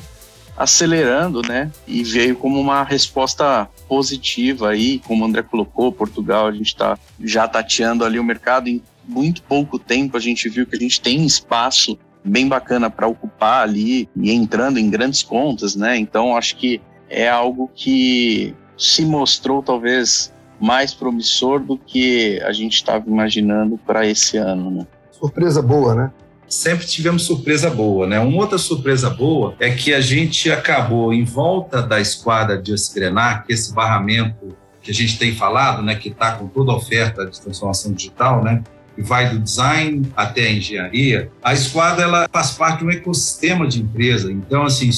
acelerando, né? E veio como uma resposta positiva aí, como o André colocou, Portugal, a gente está já tateando ali o mercado em muito pouco tempo, a gente viu que a gente tem espaço bem bacana para ocupar ali e entrando em grandes contas, né? Então acho que é algo que se mostrou talvez mais promissor do que a gente estava imaginando para esse ano, né? Surpresa boa, né? Sempre tivemos surpresa boa, né? Uma outra surpresa boa é que a gente acabou em volta da esquadra de Oscrenar, que esse barramento que a gente tem falado, né, que está com toda a oferta de transformação digital, né, que vai do design até a engenharia, a esquadra ela faz parte de um ecossistema de empresa. Então, assim,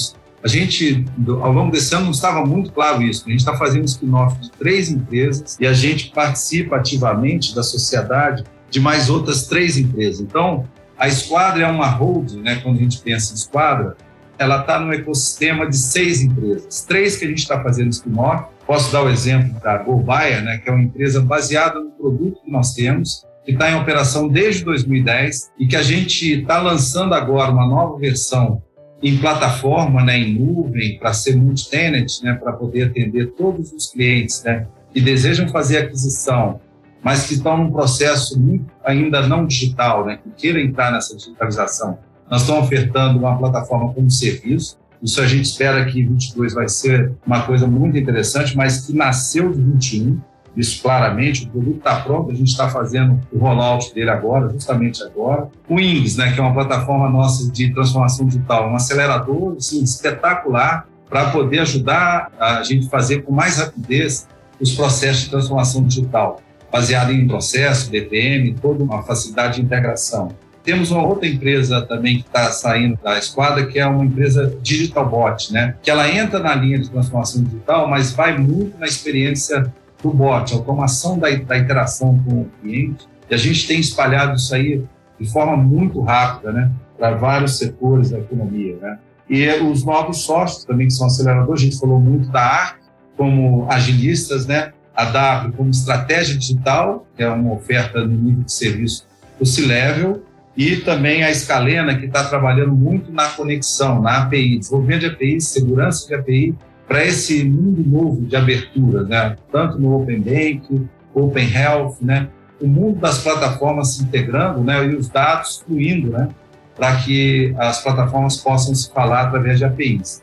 a gente, ao longo desse ano, não estava muito claro isso. A gente está fazendo um spin-off de três empresas e a gente participa ativamente da sociedade de mais outras três empresas. Então, a esquadra é uma holding, né? quando a gente pensa em esquadra, ela está no ecossistema de seis empresas. Três que a gente está fazendo spin-off. Posso dar o exemplo da Gobaia, né? que é uma empresa baseada no produto que nós temos, que está em operação desde 2010 e que a gente está lançando agora uma nova versão em plataforma, né, em nuvem, para ser multi-tenant, né, para poder atender todos os clientes né, que desejam fazer aquisição, mas que estão num processo muito, ainda não digital, né, que queiram entrar nessa digitalização. Nós estamos ofertando uma plataforma como serviço. Isso a gente espera que 22 vai ser uma coisa muito interessante, mas que nasceu de 21 isso claramente. O produto está pronto, a gente está fazendo o rollout dele agora, justamente agora. O Ings, né, que é uma plataforma nossa de transformação digital, um acelerador assim, espetacular para poder ajudar a gente fazer com mais rapidez os processos de transformação digital, baseado em processo, DPM, toda uma facilidade de integração. Temos uma outra empresa também que está saindo da esquadra, que é uma empresa Digital Bot, né? que ela entra na linha de transformação digital, mas vai muito na experiência do bot, automação da, da interação com o cliente. E a gente tem espalhado isso aí de forma muito rápida, né, para vários setores da economia, né. E os novos sócios também que são aceleradores, a gente falou muito da ARC como agilistas, né, a W como estratégia digital, que é uma oferta no nível de serviço do C-Level, e também a Escalena, que está trabalhando muito na conexão, na API, desenvolvimento de API, segurança de API para esse mundo novo de abertura, né? tanto no Open Bank, Open Health, né? o mundo das plataformas se integrando né? e os dados fluindo né? para que as plataformas possam se falar através de APIs.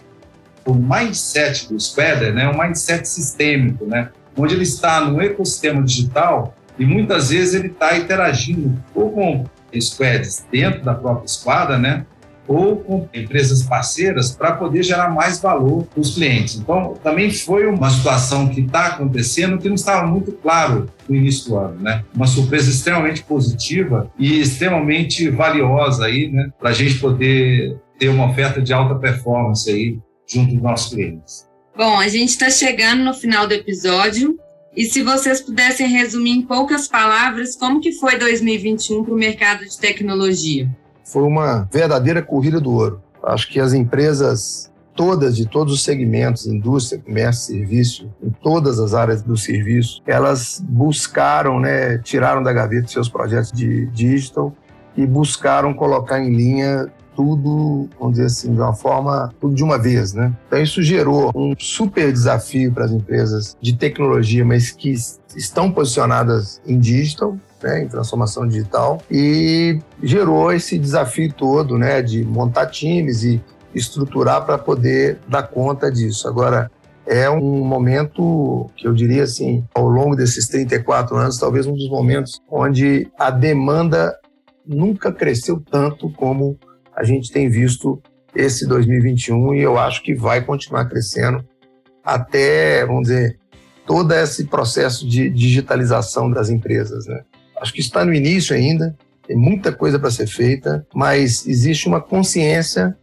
O mindset do Squader né? é um mindset sistêmico, né? Onde ele está no ecossistema digital e muitas vezes ele está interagindo ou com squads dentro da própria esquadra, né? ou com empresas parceiras para poder gerar mais valor para os clientes. Então, também foi uma situação que está acontecendo que não estava muito claro no início do ano, né? Uma surpresa extremamente positiva e extremamente valiosa aí, né? Para a gente poder ter uma oferta de alta performance aí junto dos nossos clientes. Bom, a gente está chegando no final do episódio. E se vocês pudessem resumir em poucas palavras como que foi 2021 para o mercado de tecnologia? foi uma verdadeira corrida do ouro. Acho que as empresas todas, de todos os segmentos, indústria, comércio, serviço, em todas as áreas do serviço, elas buscaram, né, tiraram da gaveta seus projetos de digital e buscaram colocar em linha tudo, vamos dizer assim, de uma forma, tudo de uma vez, né? Então isso gerou um super desafio para as empresas de tecnologia, mas que estão posicionadas em digital, né, em transformação digital, e gerou esse desafio todo né, de montar times e estruturar para poder dar conta disso. Agora, é um momento que eu diria assim, ao longo desses 34 anos, talvez um dos momentos onde a demanda nunca cresceu tanto como a gente tem visto esse 2021 e eu acho que vai continuar crescendo até, vamos dizer, todo esse processo de digitalização das empresas, né? Acho que está no início ainda, tem muita coisa para ser feita, mas existe uma consciência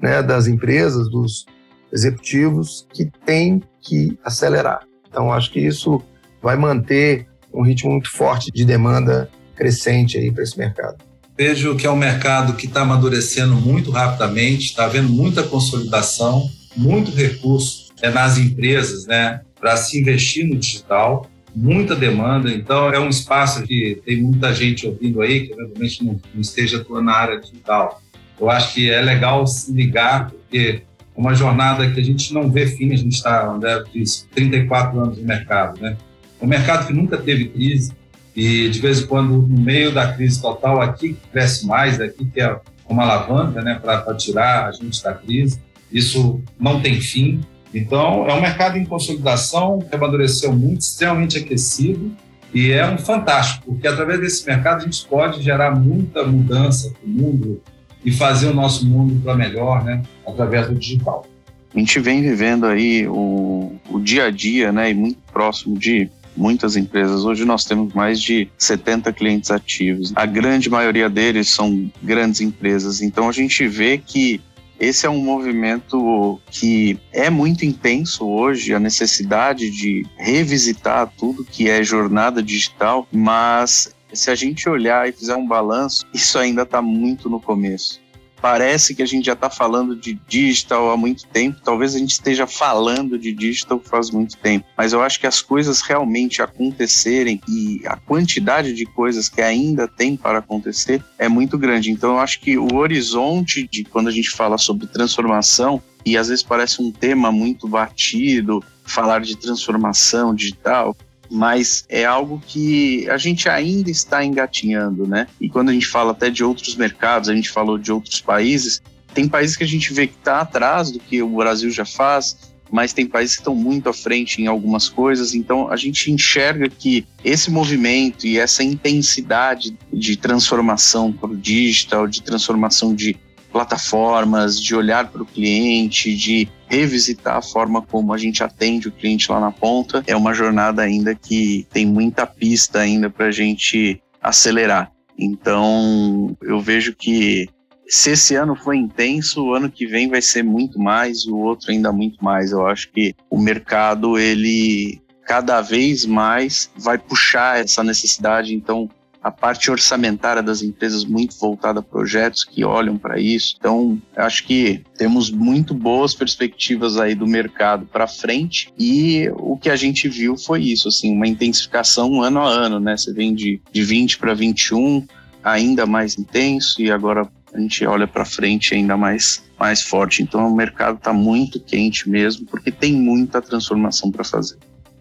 né, das empresas, dos executivos, que tem que acelerar. Então, acho que isso vai manter um ritmo muito forte de demanda crescente aí para esse mercado. Vejo que é um mercado que está amadurecendo muito rapidamente, está havendo muita consolidação, muito recurso é, nas empresas né, para se investir no digital muita demanda, então é um espaço que tem muita gente ouvindo aí, que eventualmente não, não esteja atuando na área digital. Eu acho que é legal se ligar, porque é uma jornada que a gente não vê fim, a gente está, André disse, 34 anos no mercado, né? Um mercado que nunca teve crise e, de vez em quando, no meio da crise total, aqui cresce mais, aqui que é uma alavanca, né, para tirar a gente da crise. Isso não tem fim, Então, é um mercado em consolidação que amadureceu muito, extremamente aquecido, e é um fantástico, porque através desse mercado a gente pode gerar muita mudança para o mundo e fazer o nosso mundo para melhor, né, através do digital. A gente vem vivendo aí o, o dia a dia, né, e muito próximo de muitas empresas. Hoje nós temos mais de 70 clientes ativos. A grande maioria deles são grandes empresas. Então a gente vê que esse é um movimento que é muito intenso hoje, a necessidade de revisitar tudo que é jornada digital, mas se a gente olhar e fizer um balanço, isso ainda está muito no começo parece que a gente já está falando de digital há muito tempo, talvez a gente esteja falando de digital faz muito tempo, mas eu acho que as coisas realmente acontecerem e a quantidade de coisas que ainda tem para acontecer é muito grande. Então eu acho que o horizonte de quando a gente fala sobre transformação e às vezes parece um tema muito batido, falar de transformação digital, mas é algo que a gente ainda está engatinhando, né? E quando a gente fala até de outros mercados, a gente falou de outros países, tem países que a gente vê que está atrás do que o Brasil já faz, mas tem países que estão muito à frente em algumas coisas, então a gente enxerga que esse movimento e essa intensidade de transformação para o digital, de transformação de plataformas, de olhar para o cliente, de revisitar a forma como a gente atende o cliente lá na ponta. É uma jornada ainda que tem muita pista ainda para a gente acelerar. Então, eu vejo que se esse ano foi intenso, o ano que vem vai ser muito mais, o outro ainda muito mais. Eu acho que o mercado, ele cada vez mais vai puxar essa necessidade. Então, a parte orçamentária das empresas muito voltada a projetos que olham para isso. Então, acho que temos muito boas perspectivas aí do mercado para frente e o que a gente viu foi isso, assim, uma intensificação ano a ano, né? Você vem de, de 20 para 21, ainda mais intenso e agora a gente olha para frente ainda mais mais forte. Então, o mercado está muito quente mesmo, porque tem muita transformação para fazer.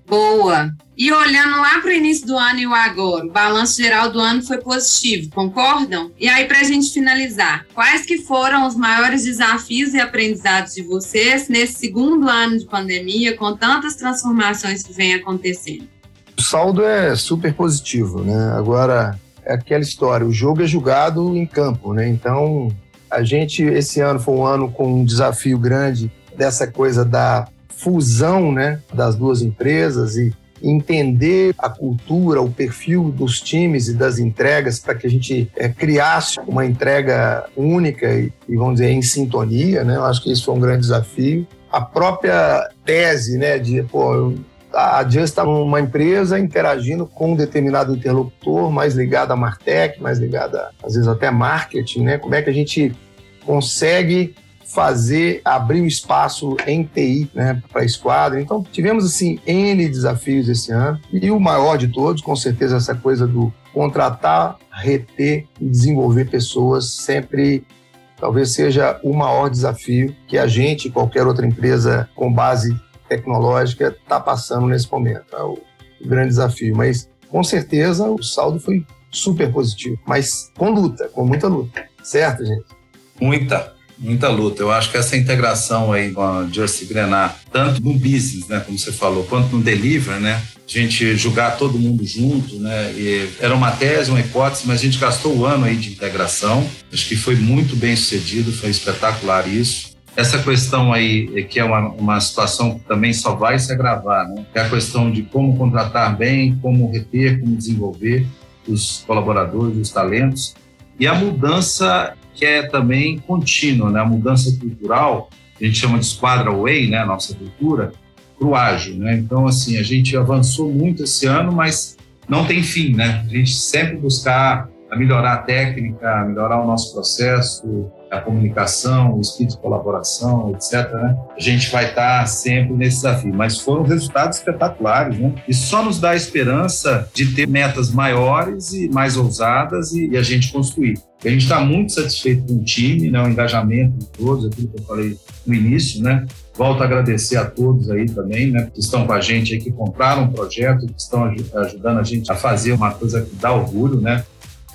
Boa. E olhando lá para o início do ano e o agora, o balanço geral do ano foi positivo, concordam? E aí, para a gente finalizar, quais que foram os maiores desafios e aprendizados de vocês nesse segundo ano de pandemia, com tantas transformações que vem acontecendo? O saldo é super positivo, né? Agora, é aquela história, o jogo é julgado em campo, né? Então, a gente, esse ano foi um ano com um desafio grande dessa coisa da fusão né, das duas empresas e entender a cultura, o perfil dos times e das entregas para que a gente é, criasse uma entrega única e, e, vamos dizer, em sintonia. Né? Eu acho que isso foi um grande desafio. A própria tese né, de, pô, a Just está uma empresa interagindo com um determinado interlocutor, mais ligado a Martech, mais ligado, a, às vezes, até marketing, né? Como é que a gente consegue fazer, abrir um espaço em TI né, para a esquadra. Então, tivemos assim N desafios esse ano. E o maior de todos, com certeza, essa coisa do contratar, reter e desenvolver pessoas sempre talvez seja o maior desafio que a gente, qualquer outra empresa com base tecnológica, está passando nesse momento. É o grande desafio. Mas, com certeza, o saldo foi super positivo. Mas com luta, com muita luta. Certo, gente? Muita muita luta. Eu acho que essa integração aí com a Just Grenar, tanto no business, né, como você falou, quanto no delivery, né, a gente julgar todo mundo junto, né, e era uma tese, uma hipótese, mas a gente gastou o ano aí de integração. Acho que foi muito bem sucedido, foi espetacular isso. Essa questão aí, que é uma, uma situação que também só vai se agravar, né? É a questão de como contratar bem, como reter, como desenvolver os colaboradores, os talentos. E a mudança que é também contínua, né? A mudança cultural, a gente chama de Squadra Way, né? A nossa cultura, para o ágil, né? Então, assim, a gente avançou muito esse ano, mas não tem fim, né? A gente sempre buscar melhorar a técnica, melhorar o nosso processo, a comunicação, o espírito de colaboração, etc. Né? A gente vai estar sempre nesse desafio. Mas foram resultados espetaculares, né? E só nos dá a esperança de ter metas maiores e mais ousadas e, e a gente construir. a gente está muito satisfeito com o time, né? o engajamento de todos, aquilo que eu falei no início, né? Volto a agradecer a todos aí também, né, que estão com a gente aí, que compraram um projeto, que estão ajudando a gente a fazer uma coisa que dá orgulho, né?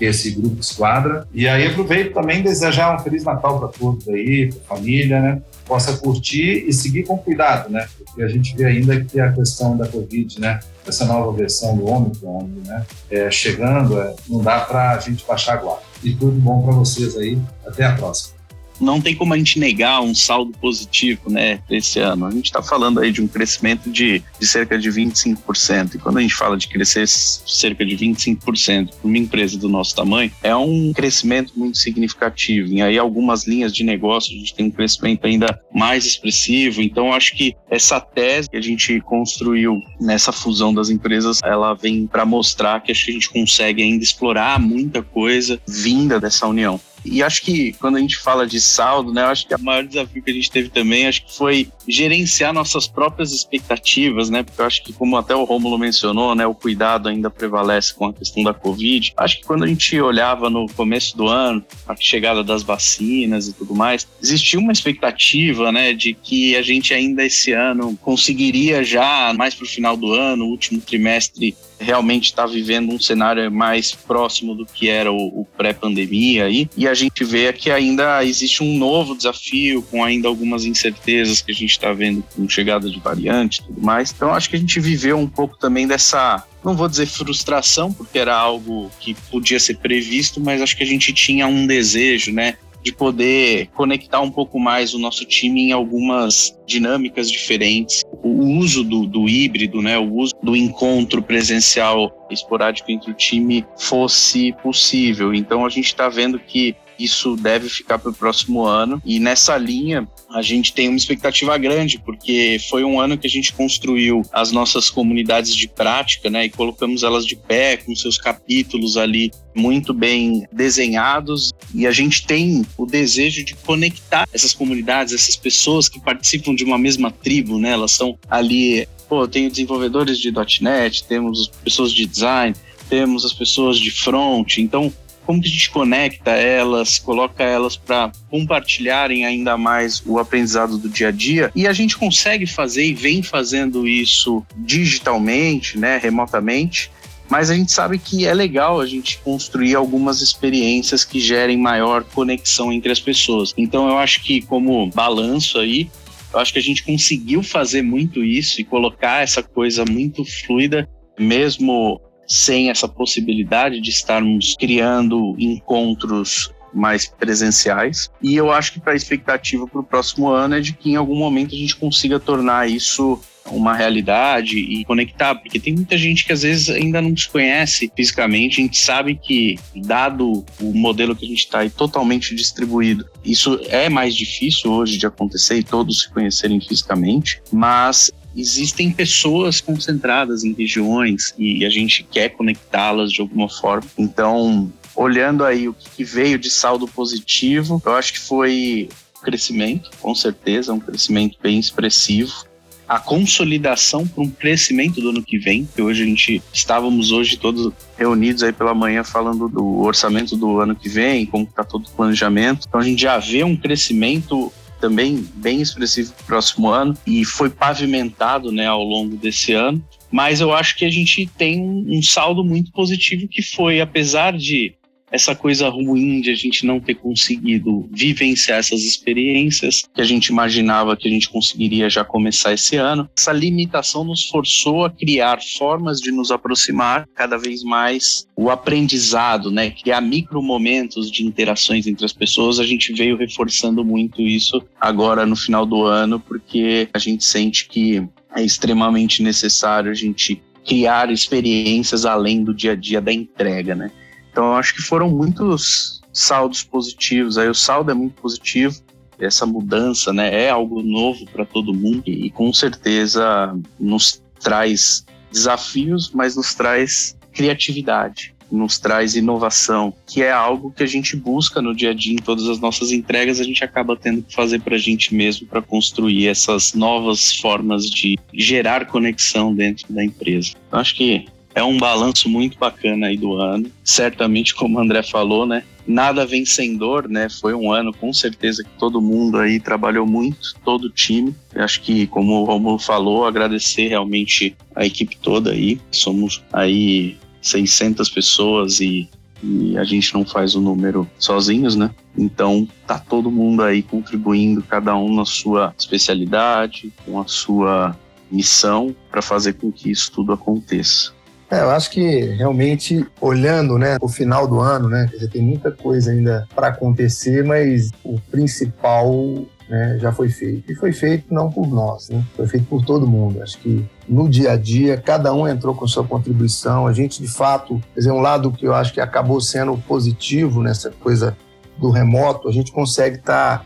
Esse grupo Esquadra. E aí aproveito também desejar um Feliz Natal para todos aí, para a família, né? Possa curtir e seguir com cuidado, né? Porque a gente vê ainda que a questão da Covid, né? Essa nova versão do Omicron, né? É, chegando, é, não dá para a gente baixar a guarda. E tudo bom para vocês aí. Até a próxima não tem como a gente negar um saldo positivo, né, esse ano. A gente está falando aí de um crescimento de, de cerca de 25%. E quando a gente fala de crescer cerca de 25% para uma empresa do nosso tamanho, é um crescimento muito significativo. E aí algumas linhas de negócio a gente tem um crescimento ainda mais expressivo. Então acho que essa tese que a gente construiu nessa fusão das empresas, ela vem para mostrar que a gente consegue ainda explorar muita coisa vinda dessa união. E acho que quando a gente fala de saldo, né, eu acho que o maior desafio que a gente teve também, acho que foi gerenciar nossas próprias expectativas, né? Porque eu acho que como até o Rômulo mencionou, né, o cuidado ainda prevalece com a questão da Covid. Acho que quando a gente olhava no começo do ano, a chegada das vacinas e tudo mais, existia uma expectativa, né, de que a gente ainda esse ano conseguiria já mais para o final do ano, último trimestre realmente está vivendo um cenário mais próximo do que era o, o pré-pandemia aí. E a gente vê que ainda existe um novo desafio, com ainda algumas incertezas que a gente está vendo com chegada de variante e tudo mais. Então acho que a gente viveu um pouco também dessa não vou dizer frustração, porque era algo que podia ser previsto, mas acho que a gente tinha um desejo, né, de poder conectar um pouco mais o nosso time em algumas dinâmicas diferentes. O uso do, do híbrido, né, o uso do encontro presencial esporádico entre o time fosse possível. Então a gente está vendo que isso deve ficar para o próximo ano. E nessa linha, a gente tem uma expectativa grande, porque foi um ano que a gente construiu as nossas comunidades de prática, né? E colocamos elas de pé, com seus capítulos ali muito bem desenhados. E a gente tem o desejo de conectar essas comunidades, essas pessoas que participam de uma mesma tribo, né? Elas são ali. Pô, tem desenvolvedores de .NET, temos pessoas de design, temos as pessoas de front. Então, como que a gente conecta elas, coloca elas para compartilharem ainda mais o aprendizado do dia a dia e a gente consegue fazer e vem fazendo isso digitalmente, né, remotamente. Mas a gente sabe que é legal a gente construir algumas experiências que gerem maior conexão entre as pessoas. Então eu acho que como balanço aí, eu acho que a gente conseguiu fazer muito isso e colocar essa coisa muito fluida, mesmo sem essa possibilidade de estarmos criando encontros mais presenciais. E eu acho que para a expectativa para o próximo ano é de que em algum momento a gente consiga tornar isso uma realidade e conectar, porque tem muita gente que às vezes ainda não se conhece fisicamente. A gente sabe que, dado o modelo que a gente está aí totalmente distribuído, isso é mais difícil hoje de acontecer e todos se conhecerem fisicamente, mas existem pessoas concentradas em regiões e a gente quer conectá-las de alguma forma. Então, olhando aí o que veio de saldo positivo, eu acho que foi crescimento, com certeza, um crescimento bem expressivo. A consolidação para um crescimento do ano que vem, que hoje a gente estávamos hoje todos reunidos aí pela manhã falando do orçamento do ano que vem, como está todo o planejamento. Então a gente já vê um crescimento também bem expressivo para o próximo ano e foi pavimentado né, ao longo desse ano. Mas eu acho que a gente tem um saldo muito positivo que foi, apesar de essa coisa ruim de a gente não ter conseguido vivenciar essas experiências que a gente imaginava que a gente conseguiria já começar esse ano. Essa limitação nos forçou a criar formas de nos aproximar cada vez mais o aprendizado, né? Criar micro momentos de interações entre as pessoas. A gente veio reforçando muito isso agora no final do ano, porque a gente sente que é extremamente necessário a gente criar experiências além do dia a dia da entrega, né? Então, acho que foram muitos saldos positivos. Aí o saldo é muito positivo. Essa mudança, né, é algo novo para todo mundo e com certeza nos traz desafios, mas nos traz criatividade, nos traz inovação, que é algo que a gente busca no dia a dia em todas as nossas entregas, a gente acaba tendo que fazer para a gente mesmo para construir essas novas formas de gerar conexão dentro da empresa. Eu acho que é um balanço muito bacana aí do ano. Certamente, como o André falou, né? Nada vencedor, né? Foi um ano com certeza que todo mundo aí trabalhou muito, todo o time. Eu acho que, como o Romulo falou, agradecer realmente a equipe toda aí. Somos aí 600 pessoas e e a gente não faz o número sozinhos, né? Então tá todo mundo aí contribuindo, cada um na sua especialidade, com a sua missão para fazer com que isso tudo aconteça. É, eu acho que realmente olhando, né, o final do ano, né, dizer, tem muita coisa ainda para acontecer, mas o principal né, já foi feito. E foi feito não por nós, né? foi feito por todo mundo. Acho que no dia a dia, cada um entrou com sua contribuição. A gente, de fato, quer dizer, um lado que eu acho que acabou sendo positivo nessa coisa do remoto, a gente consegue estar, tá,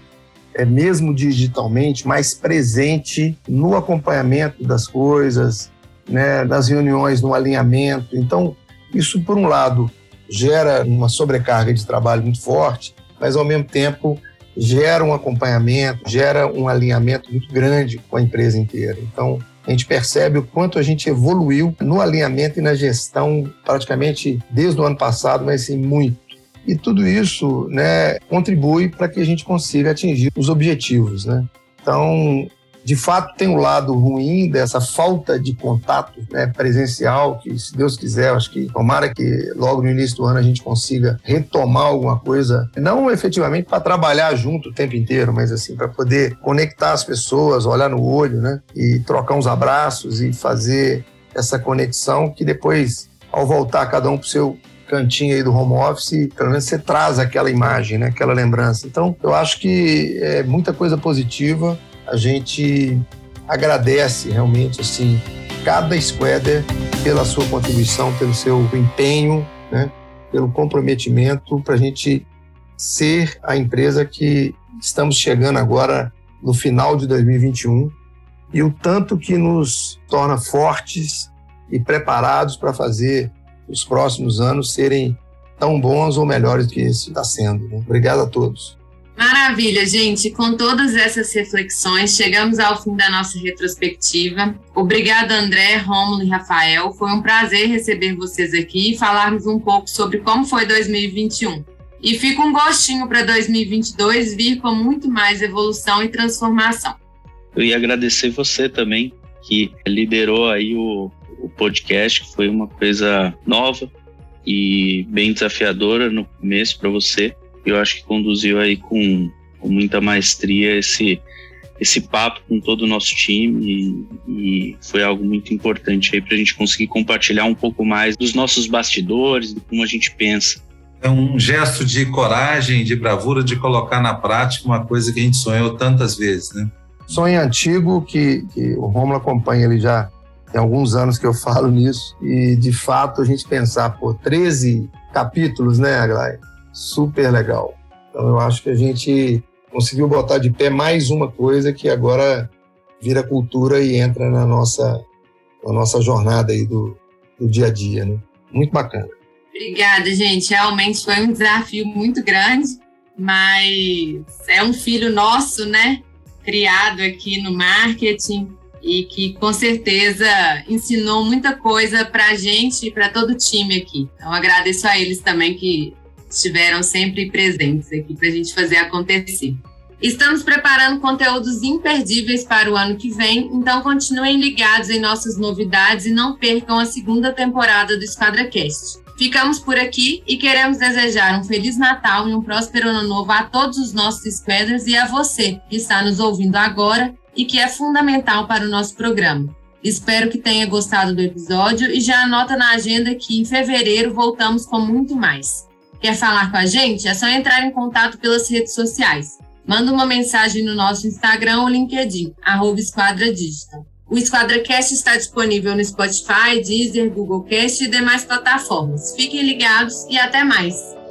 é, mesmo digitalmente, mais presente no acompanhamento das coisas, né, das reuniões, no alinhamento. Então, isso, por um lado, gera uma sobrecarga de trabalho muito forte, mas, ao mesmo tempo, gera um acompanhamento, gera um alinhamento muito grande com a empresa inteira. Então, a gente percebe o quanto a gente evoluiu no alinhamento e na gestão praticamente desde o ano passado, mas sim muito. E tudo isso né, contribui para que a gente consiga atingir os objetivos. Né? Então, de fato tem um lado ruim dessa falta de contato né, presencial, que se Deus quiser, acho que tomara que logo no início do ano a gente consiga retomar alguma coisa, não efetivamente para trabalhar junto o tempo inteiro, mas assim, para poder conectar as pessoas, olhar no olho, né, e trocar uns abraços e fazer essa conexão que depois, ao voltar cada um para o seu cantinho aí do home office, pelo menos você traz aquela imagem, né, aquela lembrança. Então, eu acho que é muita coisa positiva a gente agradece realmente assim cada squader pela sua contribuição, pelo seu empenho, né, pelo comprometimento para a gente ser a empresa que estamos chegando agora no final de 2021 e o tanto que nos torna fortes e preparados para fazer os próximos anos serem tão bons ou melhores que esse está sendo. Né? Obrigado a todos. Maravilha, gente. Com todas essas reflexões, chegamos ao fim da nossa retrospectiva. Obrigada, André, Rômulo e Rafael. Foi um prazer receber vocês aqui e falarmos um pouco sobre como foi 2021. E fica um gostinho para 2022 vir com muito mais evolução e transformação. Eu ia agradecer você também, que liderou aí o, o podcast, que foi uma coisa nova e bem desafiadora no começo para você eu acho que conduziu aí com, com muita maestria esse esse papo com todo o nosso time e, e foi algo muito importante aí para a gente conseguir compartilhar um pouco mais dos nossos bastidores, de como a gente pensa. É um gesto de coragem, de bravura, de colocar na prática uma coisa que a gente sonhou tantas vezes, né? Sonho antigo que, que o Romulo acompanha ele já tem alguns anos que eu falo nisso e de fato a gente pensar por 13 capítulos, né, Aglaia? Super legal. Então eu acho que a gente conseguiu botar de pé mais uma coisa que agora vira cultura e entra na nossa, na nossa jornada aí do, do dia a dia, né? Muito bacana. Obrigada, gente. Realmente foi um desafio muito grande, mas é um filho nosso, né? Criado aqui no marketing e que com certeza ensinou muita coisa para a gente e para todo o time aqui. Então agradeço a eles também que estiveram sempre presentes aqui para a gente fazer acontecer. Estamos preparando conteúdos imperdíveis para o ano que vem, então continuem ligados em nossas novidades e não percam a segunda temporada do EsquadraCast. Ficamos por aqui e queremos desejar um Feliz Natal e um próspero Ano Novo a todos os nossos Squaders e a você que está nos ouvindo agora e que é fundamental para o nosso programa. Espero que tenha gostado do episódio e já anota na agenda que em fevereiro voltamos com muito mais. Quer falar com a gente? É só entrar em contato pelas redes sociais. Manda uma mensagem no nosso Instagram ou LinkedIn, arroba Esquadra Digital. O EsquadraCast está disponível no Spotify, Deezer, Google Cast e demais plataformas. Fiquem ligados e até mais!